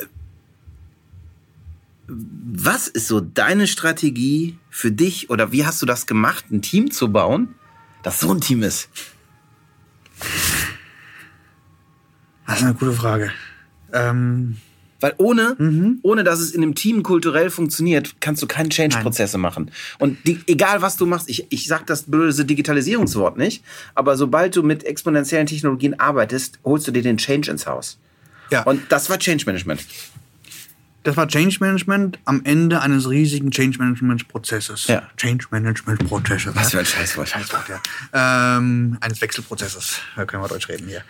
Was ist so deine Strategie für dich oder wie hast du das gemacht, ein Team zu bauen, das so ein Team ist? Das ist eine gute Frage. Ähm, Weil ohne, ohne dass es in einem Team kulturell funktioniert, kannst du keine Change-Prozesse machen. Und die, egal was du machst, ich, ich sag das böse Digitalisierungswort nicht, aber sobald du mit exponentiellen Technologien arbeitest, holst du dir den Change ins Haus. ja. Und das war Change Management. Das war Change Management am Ende eines riesigen Change Management Prozesses. Ja. Change Management Prozesses. Was für ein Scheißwort. Scheißwort, ja. Ähm, eines Wechselprozesses. Da können wir Deutsch reden hier.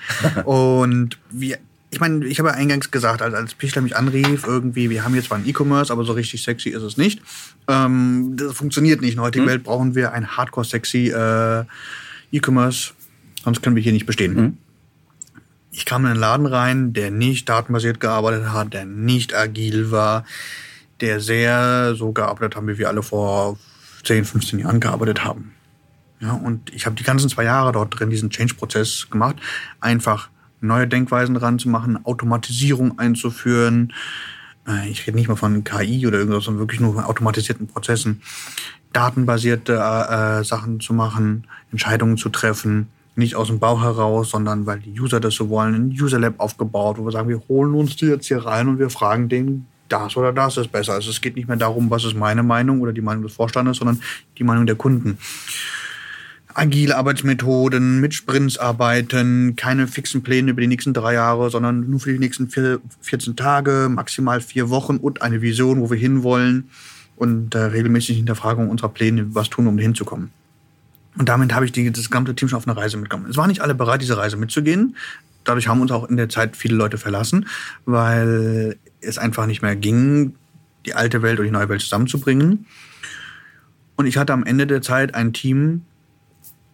Und wir, ich meine, ich habe ja eingangs gesagt, als, als Pichler mich anrief, irgendwie, wir haben jetzt zwar ein E-Commerce, aber so richtig sexy ist es nicht. Ähm, das funktioniert nicht. In der heutigen Welt brauchen wir ein hardcore sexy äh, E-Commerce, sonst können wir hier nicht bestehen. Ich kam in einen Laden rein, der nicht datenbasiert gearbeitet hat, der nicht agil war, der sehr so gearbeitet haben, wie wir alle vor 10, 15 Jahren gearbeitet haben. Ja, und ich habe die ganzen zwei Jahre dort drin diesen Change-Prozess gemacht, einfach neue Denkweisen ranzumachen, Automatisierung einzuführen. Äh, Ich rede nicht mal von KI oder irgendwas, sondern wirklich nur von automatisierten Prozessen, datenbasierte äh, Sachen zu machen, Entscheidungen zu treffen, nicht aus dem Bauch heraus, sondern weil die User das so wollen, ein User Lab aufgebaut, wo wir sagen, wir holen uns die jetzt hier rein und wir fragen den, das oder das ist besser. Also es geht nicht mehr darum, was ist meine Meinung oder die Meinung des Vorstandes, sondern die Meinung der Kunden agile Arbeitsmethoden, mit Sprints arbeiten, keine fixen Pläne über die nächsten drei Jahre, sondern nur für die nächsten vier, 14 Tage, maximal vier Wochen und eine Vision, wo wir hinwollen und äh, regelmäßig Hinterfragung unserer Pläne, was tun, um hinzukommen. Und damit habe ich die, das gesamte Team schon auf eine Reise mitgenommen. Es waren nicht alle bereit, diese Reise mitzugehen. Dadurch haben uns auch in der Zeit viele Leute verlassen, weil es einfach nicht mehr ging, die alte Welt und die neue Welt zusammenzubringen. Und ich hatte am Ende der Zeit ein Team,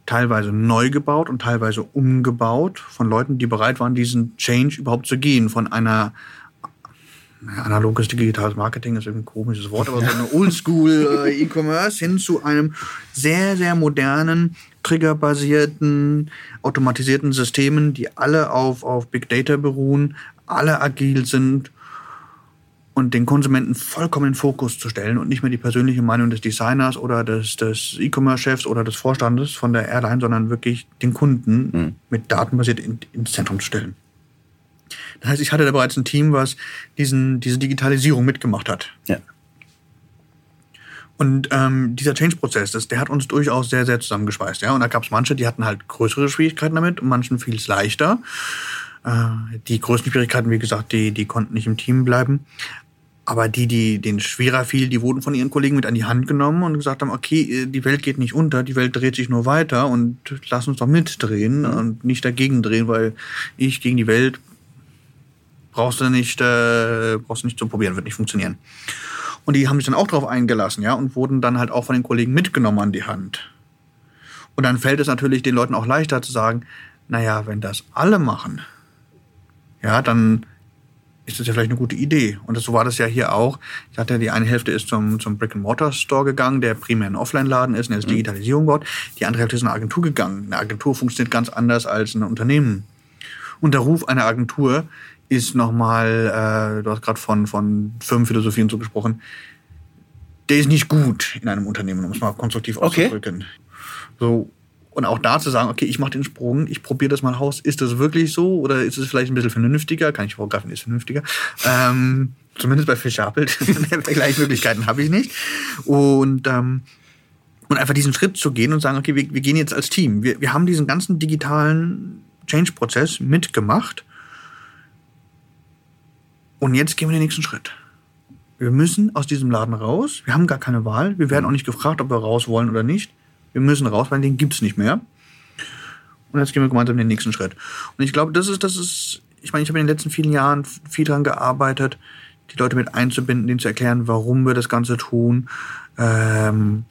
teilweise neu gebaut und teilweise umgebaut von Leuten, die bereit waren, diesen Change überhaupt zu gehen. Von einer naja, analoges digitales Marketing ist ein komisches Wort, aber so eine Oldschool äh, E-Commerce hin zu einem sehr, sehr modernen, triggerbasierten, automatisierten Systemen, die alle auf, auf Big Data beruhen, alle agil sind und den Konsumenten vollkommen in den Fokus zu stellen und nicht mehr die persönliche Meinung des Designers oder des, des E-Commerce-Chefs oder des Vorstandes von der Airline, sondern wirklich den Kunden mit datenbasiert in, ins Zentrum zu stellen. Das heißt, ich hatte da bereits ein Team, was diesen, diese Digitalisierung mitgemacht hat. Ja. Und ähm, dieser Change-Prozess, der hat uns durchaus sehr, sehr zusammengeschweißt. Ja? Und da gab es manche, die hatten halt größere Schwierigkeiten damit und manchen fiel es leichter. Äh, die größten Schwierigkeiten, wie gesagt, die, die konnten nicht im Team bleiben. Aber die, die denen schwerer fiel, die wurden von ihren Kollegen mit an die Hand genommen und gesagt haben, okay, die Welt geht nicht unter, die Welt dreht sich nur weiter und lass uns doch mitdrehen und nicht dagegen drehen, weil ich gegen die Welt Brauchst du nicht, äh, brauchst du nicht zu probieren, wird nicht funktionieren. Und die haben sich dann auch darauf eingelassen, ja, und wurden dann halt auch von den Kollegen mitgenommen an die Hand. Und dann fällt es natürlich den Leuten auch leichter zu sagen, naja, wenn das alle machen, ja, dann ist das ja vielleicht eine gute Idee. Und so war das ja hier auch. Ich hatte die eine Hälfte ist zum, zum Brick-and-Mortar-Store gegangen, der primär ein Offline-Laden ist und jetzt Digitalisierung baut. Die andere Hälfte ist in eine Agentur gegangen. Eine Agentur funktioniert ganz anders als ein Unternehmen. Und der Ruf einer Agentur ist nochmal, äh, du hast gerade von, von Firmenphilosophie und so gesprochen, der ist nicht gut in einem Unternehmen, um es mal konstruktiv Okay. auszudrücken. So, und auch da zu sagen, okay, ich mache den Sprung, ich probiere das mal aus. Ist das wirklich so oder ist es vielleicht ein bisschen vernünftiger? Kann ich vorgreifen, ist vernünftiger. Ähm, zumindest bei Fischapelt. Vergleichsmöglichkeiten habe ich nicht. Und, ähm, und einfach diesen Schritt zu gehen und sagen, okay, wir, wir gehen jetzt als Team. Wir, wir haben diesen ganzen digitalen Change-Prozess mitgemacht. Und jetzt gehen wir den nächsten Schritt. Wir müssen aus diesem Laden raus. Wir haben gar keine Wahl. Wir werden auch nicht gefragt, ob wir raus wollen oder nicht. Wir müssen raus, weil den gibt's nicht mehr. Und jetzt gehen wir gemeinsam den nächsten Schritt. Und ich glaube, das ist, das ist, ich meine, ich habe in den letzten vielen Jahren viel daran gearbeitet, die Leute mit einzubinden, denen zu erklären, warum wir das Ganze tun. Ähm,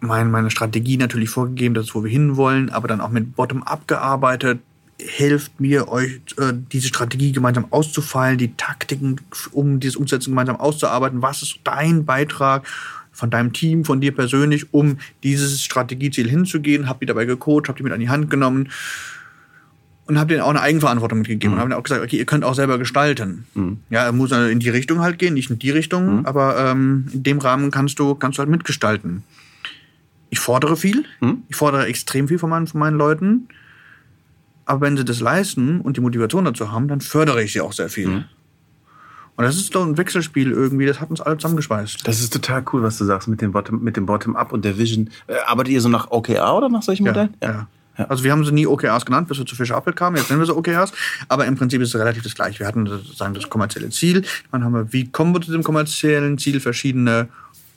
mein, meine Strategie natürlich vorgegeben, das ist, wo wir hinwollen, aber dann auch mit Bottom-up gearbeitet. Hilft mir, euch äh, diese Strategie gemeinsam auszufeilen, die Taktiken, um dieses Umsetzen gemeinsam auszuarbeiten. Was ist dein Beitrag von deinem Team, von dir persönlich, um dieses Strategieziel hinzugehen? Habt ihr dabei gecoacht, habt ihr mit an die Hand genommen und habt denen auch eine Eigenverantwortung mitgegeben und haben auch gesagt, okay, ihr könnt auch selber gestalten. Ja, er muss in die Richtung halt gehen, nicht in die Richtung, aber ähm, in dem Rahmen kannst du, kannst du halt mitgestalten. Ich fordere viel, ich fordere extrem viel von meinen, von meinen Leuten, aber wenn sie das leisten und die Motivation dazu haben, dann fördere ich sie auch sehr viel. Und das ist doch ein Wechselspiel irgendwie, das hat uns alle zusammengeschweißt. Das ist total cool, was du sagst mit dem Bottom, mit dem Bottom-up und der Vision. Äh, arbeitet ihr so nach OKR oder nach solchen Modellen? Ja. Also wir haben sie nie OKRs genannt, bis wir zu Fischer Apple kamen. Jetzt nennen wir sie OKRs. Aber im Prinzip ist es relativ das gleiche. Wir hatten sozusagen das kommerzielle Ziel. Dann haben wir, wie kommen wir zu dem kommerziellen Ziel, verschiedene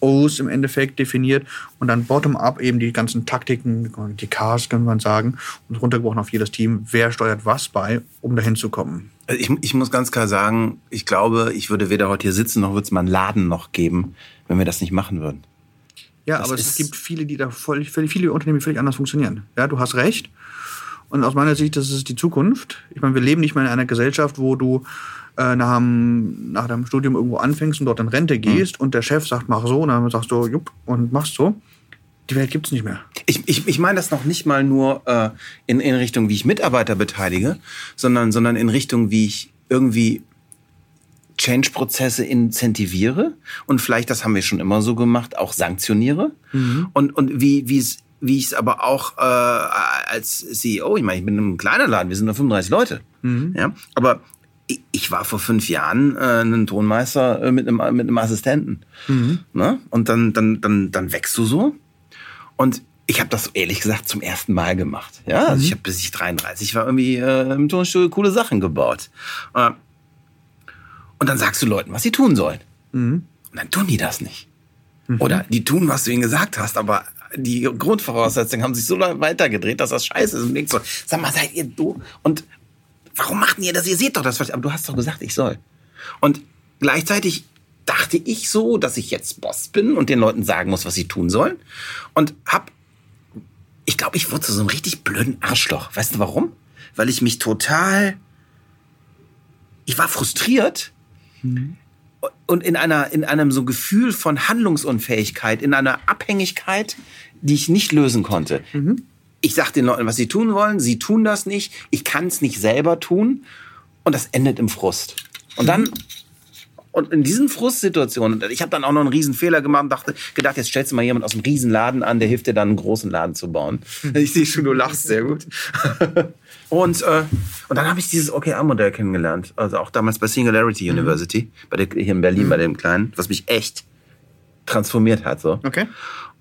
O's im Endeffekt definiert. Und dann bottom-up eben die ganzen Taktiken, die Ks, kann man sagen. Und runtergebrochen auf jedes Team. Wer steuert was bei, um dahin zu kommen. Also ich, ich muss ganz klar sagen, ich glaube, ich würde weder heute hier sitzen, noch würde es mal einen Laden noch geben, wenn wir das nicht machen würden. Ja, Das aber es gibt viele, die da völlig, völlig, viele Unternehmen, die völlig anders funktionieren. Ja, du hast recht. Und aus meiner Sicht, das ist die Zukunft. Ich meine, wir leben nicht mehr in einer Gesellschaft, wo du äh, nach, dem, nach deinem Studium irgendwo anfängst und dort in Rente gehst und der Chef sagt, mach so, und dann sagst du, jupp, und machst so. Die Welt gibt's nicht mehr. Ich, ich, ich meine das noch nicht mal nur äh, in, in Richtung, wie ich Mitarbeiter beteilige, sondern, sondern in Richtung, wie ich irgendwie Change-Prozesse incentiviere und vielleicht, das haben wir schon immer so gemacht, auch sanktioniere. Und, und wie, wie es wie ich es aber auch äh, als CEO, ich meine, ich bin in einem kleinen Laden, wir sind nur 35 Leute. Ja, aber ich, ich war vor fünf Jahren äh, ein Tonmeister äh, mit einem, mit einem Assistenten. Ne? Und dann, dann, dann, dann wächst du so. Und ich habe das ehrlich gesagt zum ersten Mal gemacht. Ja, also ich habe bis ich 33 war irgendwie äh, im Tonstudio coole Sachen gebaut. Äh, und dann sagst du Leuten, was sie tun sollen. Und dann tun die das nicht. Oder die tun, was du ihnen gesagt hast, aber die Grundvoraussetzungen haben sich so lange weitergedreht, dass das scheiße ist. Und du denkst so, sag mal, seid ihr doof? Und warum macht ihr das? Ihr seht doch das, was- aber du hast doch gesagt, ich soll. Und gleichzeitig dachte ich so, dass ich jetzt Boss bin und den Leuten sagen muss, was sie tun sollen. Und hab, ich glaube, ich wurde zu so einem richtig blöden Arschloch. Weißt du warum? Weil ich mich total, ich war frustriert und in einer, in einem so Gefühl von Handlungsunfähigkeit, in einer Abhängigkeit, die ich nicht lösen konnte. Ich sag den Leuten, was sie tun wollen, sie tun das nicht, ich kann es nicht selber tun und das endet im Frust. Und dann und in diesen Frustsituationen, ich habe dann auch noch einen riesen Fehler gemacht und dachte, gedacht, jetzt stellst du mal jemand aus einem Riesenladen an, der hilft dir dann einen großen Laden zu bauen. Ich sehe schon, du lachst sehr gut. und, äh, und dann habe ich dieses OKR-Modell kennengelernt. Also auch damals bei Singularity University, bei der, hier in Berlin, bei dem Kleinen, was mich echt transformiert hat. So. Okay.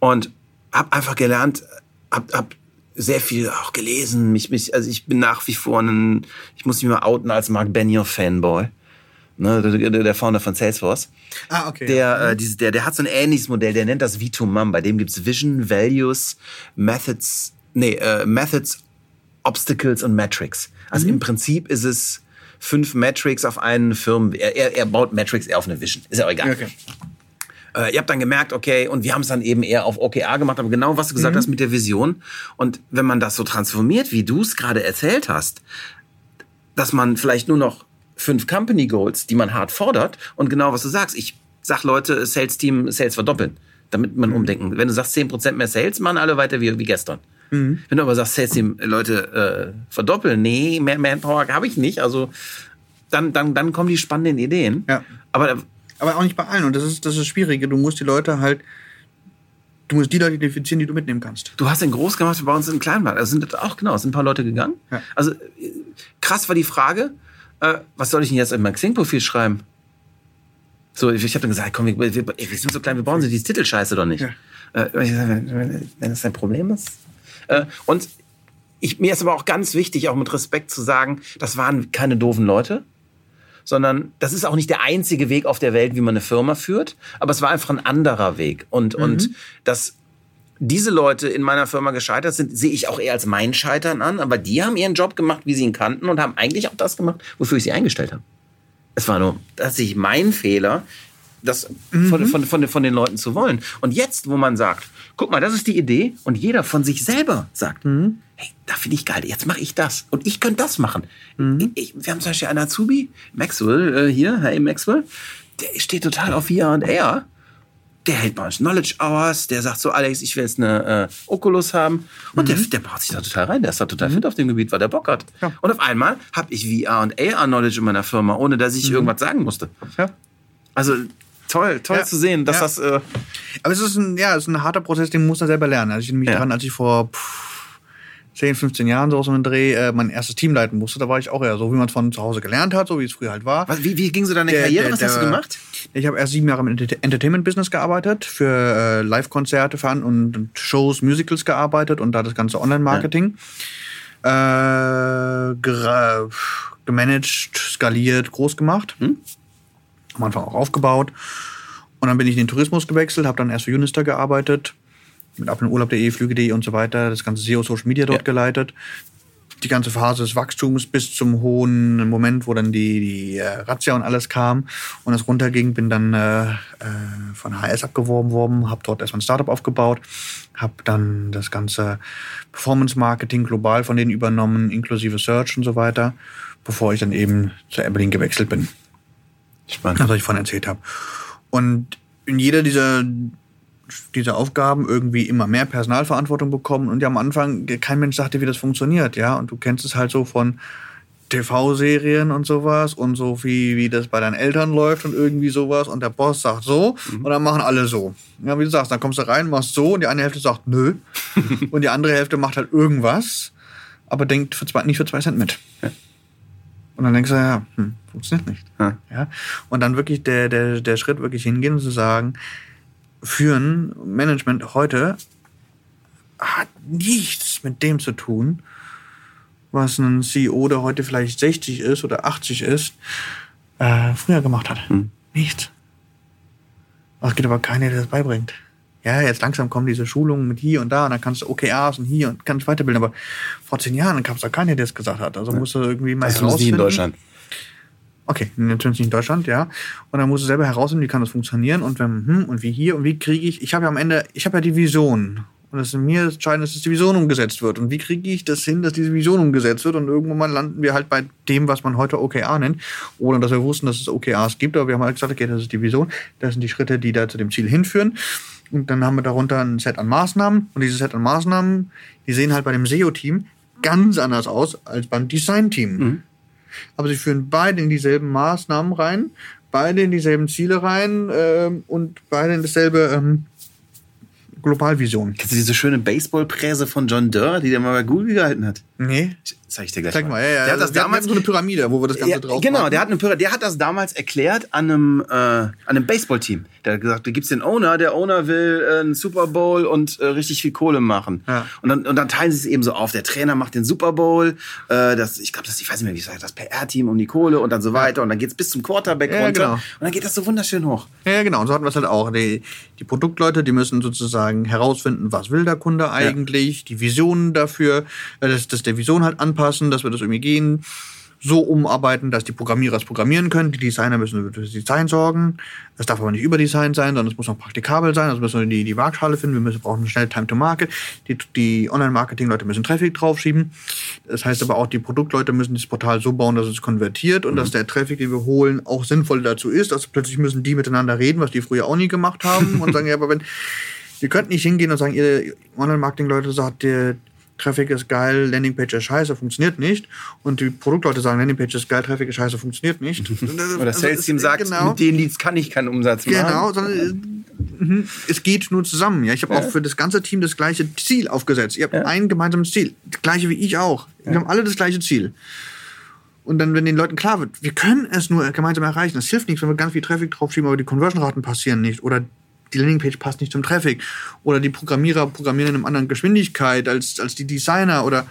Und habe einfach gelernt, hab, hab sehr viel auch gelesen. Mich, mich, also ich bin nach wie vor ein, ich muss mich mal outen als Mark Benioff-Fanboy. Ne, der, der der Founder von Salesforce. Ah, okay. Der, äh, dieses, der, der hat so ein ähnliches Modell, der nennt das V2MOM. Bei dem gibt's Vision, Values, Methods, nee, äh, Methods, Obstacles und Metrics. Also im Prinzip ist es fünf Metrics auf einen Firmen. Er, er, er baut Metrics eher auf eine Vision. Ist ja auch egal. Okay. Äh, ihr habt dann gemerkt, okay, und wir haben es dann eben eher auf OKR gemacht, aber genau was du gesagt hast mit der Vision. Und wenn man das so transformiert, wie du es gerade erzählt hast, dass man vielleicht nur noch fünf Company Goals, die man hart fordert, und genau was du sagst, ich sag Leute, Sales Team, Sales verdoppeln, damit man umdenken. Wenn du sagst 10% mehr Sales, machen alle weiter wie, wie gestern. Wenn du aber sagst, Sales Team, Leute, äh, verdoppeln, nee, mehr Manpower habe ich nicht, also dann, dann, dann kommen die spannenden Ideen. Ja. Aber Aber auch nicht bei allen. Und das ist das, ist Schwierige. Du musst die Leute halt, du musst die Leute identifizieren, die du mitnehmen kannst. Du hast den groß gemacht, bei uns in Kleinbad. Also sind auch genau, es sind ein paar Leute gegangen. Ja. Also äh, krass war die Frage, äh, was soll ich denn jetzt in mein Xing-Profil schreiben? So, ich, ich habe dann gesagt, komm, wir, wir, wir sind so klein, wir brauchen sie diese Titelscheiße doch nicht. Ja. Äh, wenn wenn das ein Problem ist. Äh, und ich, mir ist aber auch ganz wichtig, auch mit Respekt zu sagen, das waren keine doofen Leute, sondern das ist auch nicht der einzige Weg auf der Welt, wie man eine Firma führt, aber es war einfach ein anderer Weg. Und, und das diese Leute in meiner Firma gescheitert sind, sehe ich auch eher als mein Scheitern an. Aber die haben ihren Job gemacht, wie sie ihn kannten und haben eigentlich auch das gemacht, wofür ich sie eingestellt habe. Es war nur tatsächlich mein Fehler, das von, von, von, von den Leuten zu wollen. Und jetzt, wo man sagt, guck mal, das ist die Idee und jeder von sich selber sagt, hey, da finde ich geil, jetzt mache ich das und ich könnte das machen. Ich, wir haben zum Beispiel einen Azubi, Maxwell äh, hier, hey Maxwell, der steht total auf VR und AR der hält bei uns Knowledge Hours, der sagt so, Alex, ich will jetzt eine äh, Oculus haben. Und der, der baut sich da total rein, der ist da total fit auf dem Gebiet, weil der Bock hat. Ja. Und auf einmal habe ich VR und AR Knowledge in meiner Firma, ohne dass ich irgendwas sagen musste. Ja. Also toll, toll Ja. zu sehen, dass das. Äh, Aber es ist ein, ja, es ist ein harter Prozess, den muss er selber lernen. Also ich erinnere mich Ja. dran, als ich vor pff, 10, 15 Jahren so aus einem Dreh äh, mein erstes Team leiten musste, da war ich auch eher so, wie man es von zu Hause gelernt hat, so wie es früher halt war. was, wie, wie ging so deine Der- Karriere? der- was hast du gemacht? Ich habe erst sieben Jahre im Enter- Entertainment-Business gearbeitet, für äh, Live-Konzerte und, und Shows, Musicals gearbeitet und da das ganze Online-Marketing. Äh, gera- gemanagt, skaliert, groß gemacht. Am Anfang auch aufgebaut. Und dann bin ich in den Tourismus gewechselt, habe dann erst für Unister gearbeitet, mit abendurlaub.de, flüge.de und so weiter, das ganze SEO Social Media dort Ja. geleitet. Die ganze Phase des Wachstums bis zum hohen Moment, wo dann die, die äh, Razzia und alles kam und es runterging, bin dann äh, äh, von HS abgeworben worden, habe dort erstmal ein Startup aufgebaut, habe dann das ganze Performance-Marketing global von denen übernommen, inklusive Search und so weiter, bevor ich dann eben zu Aberdeen gewechselt bin Spannend. das, was ich vorhin erzählt habe. Und in jeder dieser, dieser Aufgaben irgendwie immer mehr Personalverantwortung bekommen. Und ja, am Anfang, kein Mensch sagte, wie das funktioniert, ja. Und du kennst es halt so von TV-Serien und sowas und so wie, wie das bei deinen Eltern läuft und irgendwie sowas und der Boss sagt so und dann machen alle so. Ja, wie du sagst, dann kommst du rein, machst so und die eine Hälfte sagt nö und die andere Hälfte macht halt irgendwas, aber denkt für zwei, nicht für zwei Cent mit. Und dann denkst du, ja, hm, funktioniert nicht. Ja. Ja? Und dann wirklich der, der, der Schritt wirklich hingehen und zu sagen, führen, Management heute hat nichts mit dem zu tun, was ein CEO, der heute vielleicht 60 ist oder 80 ist, äh, früher gemacht hat. Nichts. Es gibt aber keiner, der das beibringt. Ja, jetzt langsam kommen diese Schulungen mit hier und da und dann kannst du OKRs und hier und kannst weiterbilden. Aber vor zehn Jahren gab es da keiner, der das gesagt hat. Also musst du irgendwie mal Das herausfinden. in Deutschland. Okay, natürlich nicht in Deutschland, ja. Und dann musst du selber herausfinden, wie kann das funktionieren und wenn, hm, und wie hier und wie kriege ich, ich habe ja am Ende, ich habe ja die Vision. Und das ist mir entscheidend, dass die Vision umgesetzt wird. Und wie kriege ich das hin, dass diese Vision umgesetzt wird? Und irgendwann mal landen wir halt bei dem, was man heute OKR nennt, ohne dass wir wussten, dass es OKRs gibt. Aber wir haben halt gesagt, okay, das ist die Vision, das sind die Schritte, die da zu dem Ziel hinführen. Und dann haben wir darunter ein Set an Maßnahmen. Und dieses Set an Maßnahmen, die sehen halt bei dem SEO-Team ganz anders aus als beim Design-Team aber sie führen beide in dieselben Maßnahmen rein, beide in dieselben Ziele rein ähm, und beide in dasselbe ähm, Globalvision. Kennst du diese schöne Baseballpräse von John Durr, die der mal bei Google gehalten hat? Nee. Zeig ich dir gleich Sag mal, ja, ja. Der hat das wir hatten damals so eine Pyramide, wo wir das Ganze ja, drauf Genau, machen. der hat, eine, Pyra- der hat das damals erklärt an einem, äh, an einem Baseballteam. Der hat gesagt, da gibt's den Owner, der Owner will äh, einen Super Bowl und äh, richtig viel Kohle machen. Ja. Und, dann, und dann teilen sie es eben so auf. Der Trainer macht den Super Bowl, äh, das, ich glaube, das, ich weiß nicht mehr, wie es heißt, das PR-Team um die Kohle und dann so weiter. Und dann geht's bis zum Quarterback Ja, runter. genau. Und dann geht das so wunderschön hoch. Ja, ja, genau. Und so hatten wir es halt auch. Die, die Produktleute, die müssen sozusagen herausfinden, was will der Kunde eigentlich, die Visionen dafür, äh, das, das der Vision halt anpassen, dass wir das irgendwie gehen. so umarbeiten, dass die Programmierer es programmieren können. Die Designer müssen für das Design sorgen. Es darf aber nicht Überdesign sein, sondern es muss auch praktikabel sein. Also müssen wir die, die Waagschale finden. Wir müssen, brauchen schnell Time to Market. Die, die Online-Marketing-Leute müssen Traffic draufschieben. Das heißt aber auch, die Produktleute müssen das Portal so bauen, dass es konvertiert und dass der Traffic, den wir holen, auch sinnvoll dazu ist. Also plötzlich müssen die miteinander reden, was die früher auch nie gemacht haben und sagen, ja, aber wenn, ihr könnt nicht hingehen und sagen, ihr Online-Marketing-Leute sagt, der Traffic ist geil, Landingpage ist scheiße, funktioniert nicht. Und die Produktleute sagen, Landingpage ist geil, Traffic ist scheiße, funktioniert nicht. Oder das Sales Team sagt, genau, mit den Leads kann ich keinen Umsatz machen. Genau, sondern äh, mhm, es geht nur zusammen. Ja, ich habe Ja. auch für das ganze Team das gleiche Ziel aufgesetzt. Ihr habt ein gemeinsames Ziel, das gleiche wie ich auch. Wir haben alle das gleiche Ziel. Und dann, wenn den Leuten klar wird, wir können es nur gemeinsam erreichen. Es hilft nichts, wenn wir ganz viel Traffic draufschieben, aber die Conversion-Raten passieren nicht. Oder die Landingpage passt nicht zum Traffic. Oder die Programmierer programmieren in einer anderen Geschwindigkeit als, als die Designer. Oder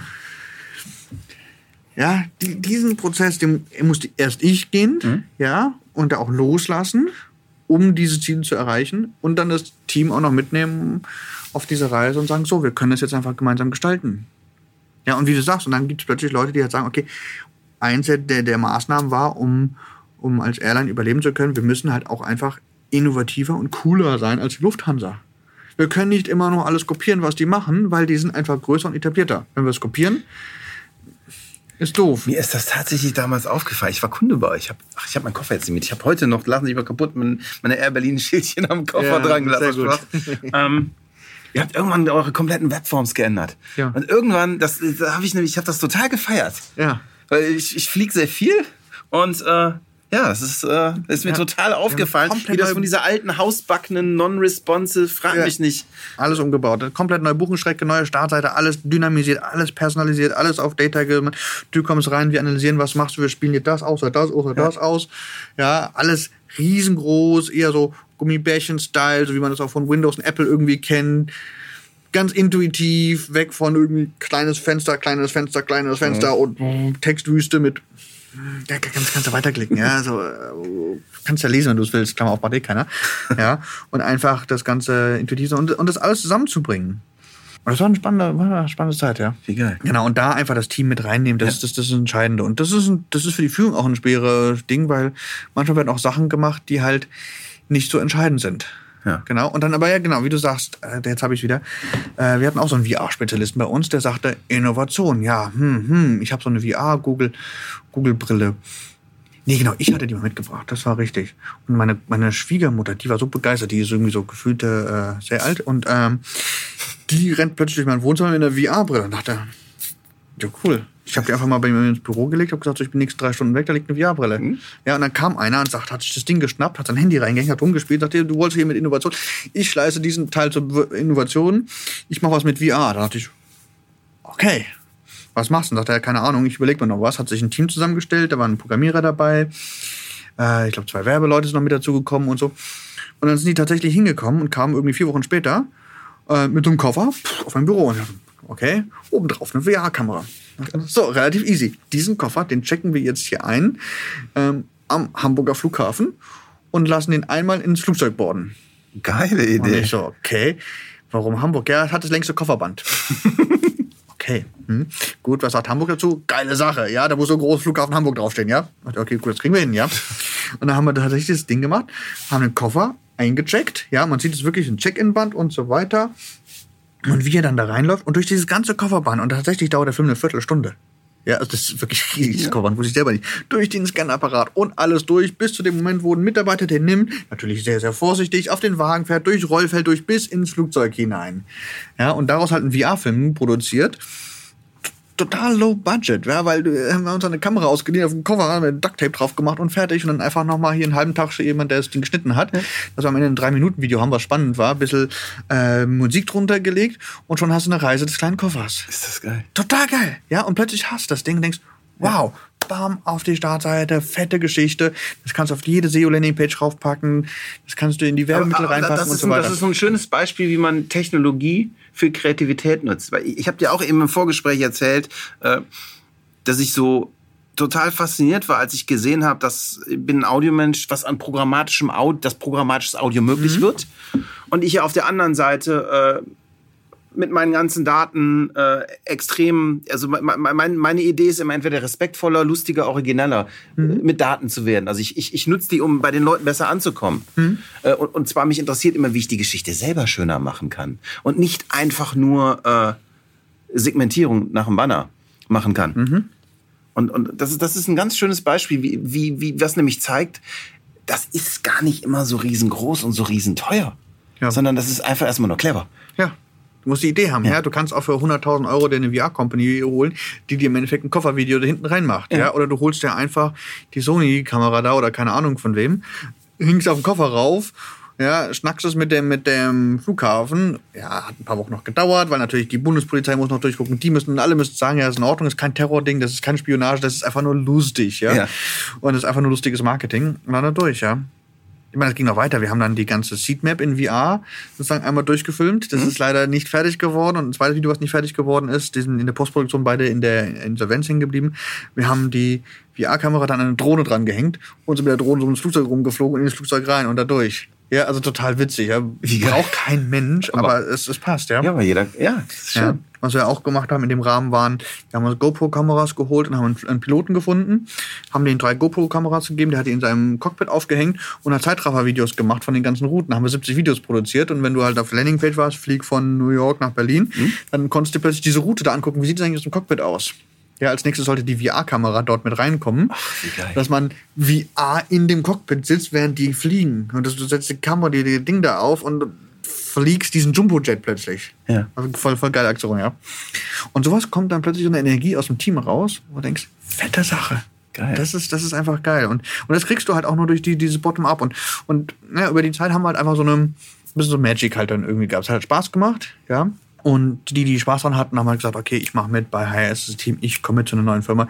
ja, die, diesen Prozess, den musste erst ich gehen, ja, und da auch loslassen, um diese Ziele zu erreichen und dann das Team auch noch mitnehmen auf diese Reise und sagen, so, wir können das jetzt einfach gemeinsam gestalten. Ja, und wie du sagst, und dann gibt es plötzlich Leute, die halt sagen, okay, eins der, der Maßnahmen war, um, um als Airline überleben zu können, wir müssen halt auch einfach innovativer und cooler sein als die Lufthansa. Wir können nicht immer nur alles kopieren, was die machen, weil die sind einfach größer und etablierter. Wenn wir es kopieren, ist doof. Mir ist das tatsächlich damals aufgefallen. Ich war Kunde bei euch. Ich habe ich hab meinen Koffer jetzt nicht mit. Ich habe heute noch, lachen Sie mich mal kaputt, mein, meine Air Berlin Schildchen am Koffer Ja, dran gelassen. sehr gut. Spaß. ähm, ihr habt irgendwann eure kompletten Webforms geändert. Ja. Und irgendwann, das, da habe ich nämlich, ich habe das total gefeiert. Ja. Weil ich, ich fliege sehr viel und äh, ja, es ist, äh, ist mir Ja. total aufgefallen, komplett wie das von dieser alten, hausbackenen, non-responsive, frag Ja. mich nicht. Alles umgebaut. Komplett neue Buchenstrecke, neue Startseite, alles dynamisiert, alles personalisiert, alles auf Data gemacht. Du kommst rein, wir analysieren, was machst du, wir spielen dir das aus oder das oder das aus. Ja, alles riesengroß, eher so Gummibärchen-Style, so wie man das auch von Windows und Apple irgendwie kennt. Ganz intuitiv, weg von irgendwie kleines Fenster, kleines Fenster, kleines Fenster und Textwüste mit ja, kannst, kannst du weiterklicken, ja. Also, äh, kannst ja lesen, wenn du es willst, Klammer auf, macht eh keiner. Ja. Und einfach das Ganze intuitiv und, und das alles zusammenzubringen. Und das war eine spannende, war eine spannende Zeit, ja. Wie geil. Genau, und da einfach das Team mit reinnehmen, das, das, das ist das Entscheidende. Und das ist, ein, das ist für die Führung auch ein schweres Ding, weil manchmal werden auch Sachen gemacht, die halt nicht so entscheidend sind. Ja. Genau. Und dann aber ja, genau, wie du sagst, äh, jetzt habe ich wieder. Äh, wir hatten auch so einen VR-Spezialisten bei uns, der sagte, Innovation, ja, hm, hm, ich habe so eine VR, Google. Nee, genau, ich hatte die mal mitgebracht, das war richtig. Und meine, meine Schwiegermutter, die war so begeistert, die ist irgendwie so gefühlte äh, sehr alt und ähm, die rennt plötzlich durch mein Wohnzimmer mit einer VR-Brille und dachte, ja, cool. Ich habe die einfach mal bei mir ins Büro gelegt, habe gesagt, so, ich bin nächsten drei Stunden weg, da liegt eine VR-Brille. Ja, und dann kam einer und sagt, hat sich das Ding geschnappt, hat sein Handy reingehängt, hat rumgespielt, sagte, du wolltest hier mit Innovation. Ich schleiße diesen Teil zur Innovation, ich mache was mit VR. Da dachte ich, okay, was machst du? Und sagte er, keine Ahnung, ich überlege mir noch was. Hat sich ein Team zusammengestellt, da waren ein Programmierer dabei, äh, ich glaube, zwei Werbeleute sind noch mit dazugekommen und so. Und dann sind die tatsächlich hingekommen und kamen irgendwie vier Wochen später äh, mit so einem Koffer pff, auf mein Büro. Und okay, obendrauf eine VR-Kamera. So, relativ easy. Diesen Koffer, den checken wir jetzt hier ein ähm, am Hamburger Flughafen und lassen den einmal ins Flugzeug boarden. Geile Und Idee. ich so, okay, warum Hamburg? Ja, hat das längste Kofferband. okay, hm. gut, was sagt Hamburg dazu? Geile Sache, ja, da muss so ein großes Flughafen Hamburg draufstehen, ja? Okay, gut, das kriegen wir hin, ja? Und dann haben wir tatsächlich das Ding gemacht, haben den Koffer eingecheckt, ja, man sieht es wirklich ein Check-in-Band und so weiter. Und wie er dann da reinläuft und durch dieses ganze Kofferband, und tatsächlich dauert der Film eine Viertelstunde. Ja, also das ist wirklich riesig, das Kofferband, wusste ich selber nicht. Durch den Scanapparat und alles durch, bis zu dem Moment, wo ein Mitarbeiter den nimmt, natürlich sehr, sehr vorsichtig, auf den Wagen fährt, durch Rollfeld durch, bis ins Flugzeug hinein. Ja, und daraus halt einen VR-Film produziert. Total low budget, ja, weil äh, haben wir uns eine Kamera ausgeliehen, auf den Koffer haben wir Ducktape drauf gemacht und fertig und dann einfach nochmal hier einen halben Tag schon jemand, der das Ding geschnitten hat. Das war am Ende ein Drei-Minuten-Video haben, was spannend war, ein bisschen äh, Musik drunter gelegt und schon hast du eine Reise des kleinen Koffers. Ist das geil. Total geil. Ja, und plötzlich hast du das Ding und denkst, wow, bam, auf die Startseite, fette Geschichte. Das kannst du auf jede SEO-Landing-Page raufpacken. Das kannst du in die Werbemittel Aber- aber reinpacken das und ist, so ein, weiter. das ist ein schönes Beispiel, wie man Technologie für Kreativität nutzt. Weil ich, habe dir auch eben im Vorgespräch erzählt, äh, dass ich so total fasziniert war, als ich gesehen habe, dass ich bin ein Audiomensch, was an programmatischem Audio, das programmatisches Audio möglich wird. Und ich ja auf der anderen Seite äh, mit meinen ganzen Daten äh, extrem, also mein, meine Idee ist immer entweder respektvoller, lustiger, origineller, mhm. mit Daten zu werden. Also ich, ich, ich nutze die, um bei den Leuten besser anzukommen. Mhm. Äh, und, und zwar mich interessiert immer, wie ich die Geschichte selber schöner machen kann. Und nicht einfach nur äh, Segmentierung nach dem Banner machen kann. Mhm. Und, und das, ist, das ist ein ganz schönes Beispiel, wie, wie, wie was nämlich zeigt, das ist gar nicht immer so riesengroß und so riesenteuer. Ja. Sondern das ist einfach erstmal nur clever. Ja. Du musst die Idee haben, ja. ja? Du kannst auch für 100.000 Euro dir eine VR-Company holen, die dir im Endeffekt ein Koffervideo da hinten reinmacht. Ja. ja? Oder du holst dir einfach die Sony-Kamera da oder keine Ahnung von wem, hängst auf den Koffer rauf ja, schnackst es mit dem, mit dem Flughafen. Ja, hat ein paar Wochen noch gedauert, weil natürlich die Bundespolizei muss noch durchgucken. Die müssen, alle müssen sagen, ja, das ist in Ordnung, das ist kein Terrording, das ist keine Spionage, das ist einfach nur lustig, ja. ja. Und das ist einfach nur lustiges Marketing. Und dann durch, ja. Ich meine, es ging noch weiter. Wir haben dann die ganze Seatmap in VR sozusagen einmal durchgefilmt. Das mhm. ist leider nicht fertig geworden. Und ein zweites Video, was nicht fertig geworden ist, die sind in der Postproduktion beide in der Insolvenz hängen geblieben. Wir haben die VR-Kamera dann an eine Drohne dran gehängt und sind mit der Drohne so ins Flugzeug rumgeflogen und in das Flugzeug rein und da durch. Ja, also total witzig. Ja. Wie braucht kein Mensch, aber, aber es, es passt, ja. Ja, aber jeder, ja, schön. Ja. Was wir auch gemacht haben in dem Rahmen waren, wir haben uns GoPro-Kameras geholt und haben einen Piloten gefunden, haben den drei GoPro-Kameras gegeben, der hat die in seinem Cockpit aufgehängt und hat Zeitraffer-Videos gemacht von den ganzen Routen. Da haben wir 70 Videos produziert und wenn du halt auf Landingpage warst, flieg von New York nach Berlin, mhm. dann konntest du plötzlich diese Route da angucken. Wie sieht es eigentlich aus dem Cockpit aus? Ja, als nächstes sollte die VR-Kamera dort mit reinkommen, Ach, dass man VR in dem Cockpit sitzt, während die fliegen. Und du setzt die Kamera, die, die Ding da auf und fliegst diesen Jumbo-Jet plötzlich. Ja. Also voll, voll geile Aktion, ja. Und sowas kommt dann plötzlich so eine Energie aus dem Team raus, wo du denkst, fette Sache. Geil. Das ist, das ist einfach geil. Und, und das kriegst du halt auch nur durch die, dieses Bottom-up. Und, und ja, über die Zeit haben wir halt einfach so eine, bisschen so Magic halt dann irgendwie gehabt. Es hat halt Spaß gemacht, ja. Und die, die Spaß daran hatten, haben halt gesagt, okay, ich mache mit bei HRS Team, ich komme mit zu einer neuen Firma.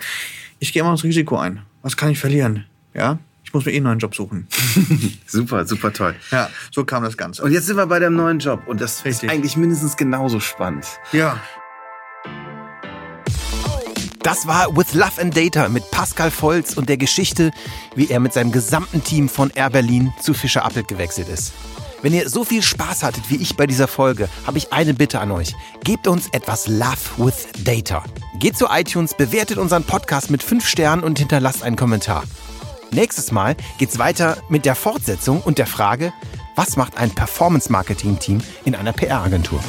Ich gehe immer ins Risiko ein. Was kann ich verlieren? Ja, ich muss mir eh einen neuen Job suchen. super, super toll. Ja, so kam das Ganze. Und jetzt sind wir bei dem neuen Job und das Richtig. ist eigentlich mindestens genauso spannend. Ja. Das war With Love and Data mit Pascal Volz und der Geschichte, wie er mit seinem gesamten Team von Air Berlin zu Fischer Appelt gewechselt ist. Wenn ihr so viel Spaß hattet wie ich bei dieser Folge, habe ich eine Bitte an euch. Gebt uns etwas Love with Data. Geht zu iTunes, bewertet unseren Podcast mit 5 Sternen und hinterlasst einen Kommentar. Nächstes Mal geht's weiter mit der Fortsetzung und der Frage, was macht ein Performance-Marketing-Team in einer PR-Agentur?